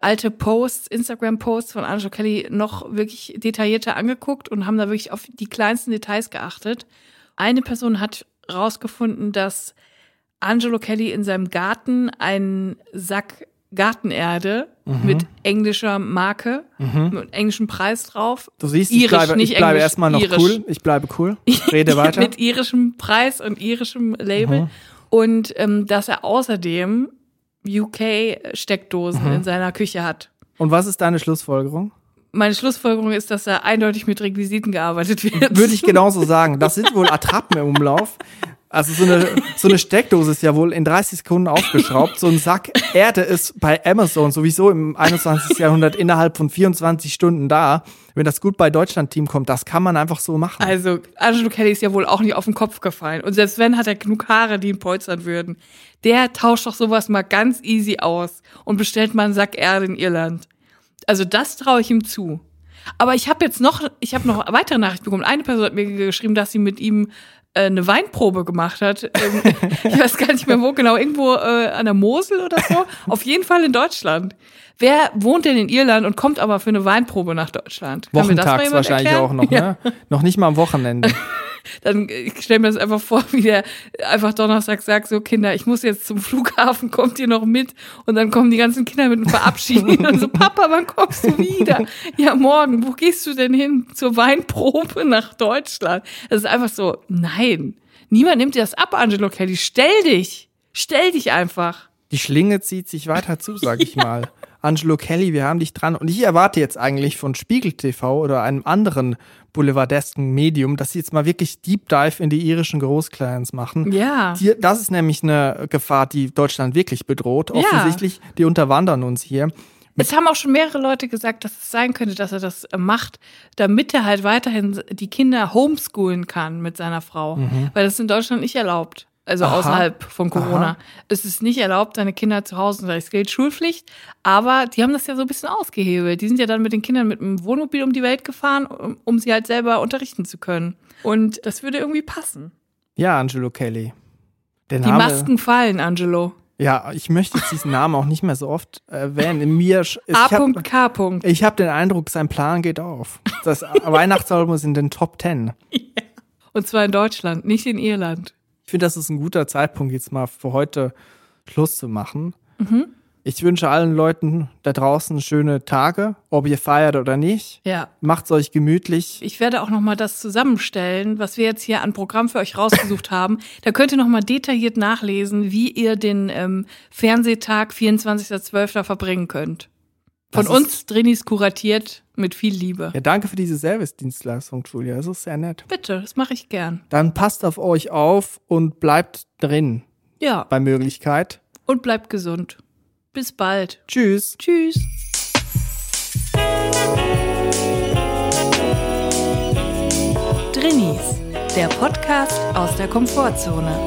alte Posts, Instagram-Posts von Angelo Kelly noch wirklich detaillierter angeguckt und haben da wirklich auf die kleinsten Details geachtet. Eine Person hat rausgefunden, dass Angelo Kelly in seinem Garten einen Sack Gartenerde mit englischer Marke, mit englischem Preis drauf. Du siehst, ich Irisch, bleibe, nicht ich bleibe Englisch, erstmal noch irisch. cool. Ich bleibe cool. (laughs) Rede weiter. mit irischem Preis und irischem Label. Und ähm, dass er außerdem UK-Steckdosen in seiner Küche hat. Und was ist deine Schlussfolgerung? Meine Schlussfolgerung ist, dass da eindeutig mit Requisiten gearbeitet (laughs) wird. Würde ich genauso sagen. Das sind wohl Attrappen im Umlauf. Also so eine, so eine Steckdose ist ja wohl in 30 Sekunden aufgeschraubt. So ein Sack Erde ist bei Amazon sowieso im 21. Jahrhundert innerhalb von 24 Stunden da. Wenn das gut bei Deutschland-Team kommt, das kann man einfach so machen. Also, Angelo Kelly ist ja wohl auch nicht auf den Kopf gefallen. Und selbst wenn, hat er genug Haare, die ihn polstern würden. Der tauscht doch sowas mal ganz easy aus und bestellt mal einen Sack Erde in Irland. Also, das traue ich ihm zu. Aber ich habe jetzt noch, ich habe noch weitere Nachrichten bekommen. Eine Person hat mir geschrieben, dass sie mit ihm eine Weinprobe gemacht hat. Ähm, (laughs) ich weiß gar nicht mehr wo genau, irgendwo äh, an der Mosel oder so. Auf jeden Fall in Deutschland. Wer wohnt denn in Irland und kommt aber für eine Weinprobe nach Deutschland? Wochentags wahrscheinlich erklären? auch noch, ne? (laughs) Noch nicht mal am Wochenende. Dann äh, ich stell mir das einfach vor, wie der einfach Donnerstag sagt, so Kinder, ich muss jetzt zum Flughafen, kommt ihr noch mit? Und dann kommen die ganzen Kinder mit und verabschieden ihn und so, Papa, wann kommst du wieder? Ja, morgen, wo gehst du denn hin? Zur Weinprobe nach Deutschland. Das ist einfach so, nein, niemand nimmt dir das ab, Angelo Kelly, stell dich, stell dich einfach. Die Schlinge zieht sich weiter zu, sag ich (laughs) mal. Angelo Kelly, wir haben dich dran. Und ich erwarte jetzt eigentlich von Spiegel TV oder einem anderen boulevardesken Medium, dass sie jetzt mal wirklich Deep Dive in die irischen Großclans machen. Ja. Die, das ist nämlich eine Gefahr, die Deutschland wirklich bedroht. Ja. Offensichtlich, die unterwandern uns hier. Es haben auch schon mehrere Leute gesagt, dass es sein könnte, dass er das macht, damit er halt weiterhin die Kinder homeschoolen kann mit seiner Frau. Weil das ist in Deutschland nicht erlaubt. Also. Aha. außerhalb von Corona. Aha. Es ist nicht erlaubt, seine Kinder zu Hause, es gilt Schulpflicht. Aber die haben das ja so ein bisschen ausgehebelt. Die sind ja dann mit den Kindern mit einem Wohnmobil um die Welt gefahren, um, um sie halt selber unterrichten zu können. Und das würde irgendwie passen. Ja, Angelo Kelly. Der Die Name, Masken fallen, Angelo. Ja, ich möchte jetzt diesen Namen auch nicht mehr so oft erwähnen. In mir, ich habe A.K. ich hab den Eindruck, sein Plan geht auf. Das (laughs) Weihnachtsalbum ist in den Top Ten. Und zwar in Deutschland, nicht in Irland. Ich finde, das ist ein guter Zeitpunkt, jetzt mal für heute Schluss zu machen. Mhm. Ich wünsche allen Leuten da draußen schöne Tage, ob ihr feiert oder nicht. Ja. Macht's euch gemütlich. Ich werde auch noch mal das zusammenstellen, was wir jetzt hier an Programm für euch rausgesucht (laughs) haben. Da könnt ihr noch mal detailliert nachlesen, wie ihr den ähm, Fernsehtag 24.12. verbringen könnt. Von uns Drinis kuratiert mit viel Liebe. Ja, danke für diese Service-Dienstleistung, Julia. Das ist sehr nett. Bitte, das mache ich gern. Dann passt auf euch auf und bleibt drin Ja, bei Möglichkeit. und bleibt gesund. Bis bald. Tschüss. Tschüss. Drinnies, der Podcast aus der Komfortzone.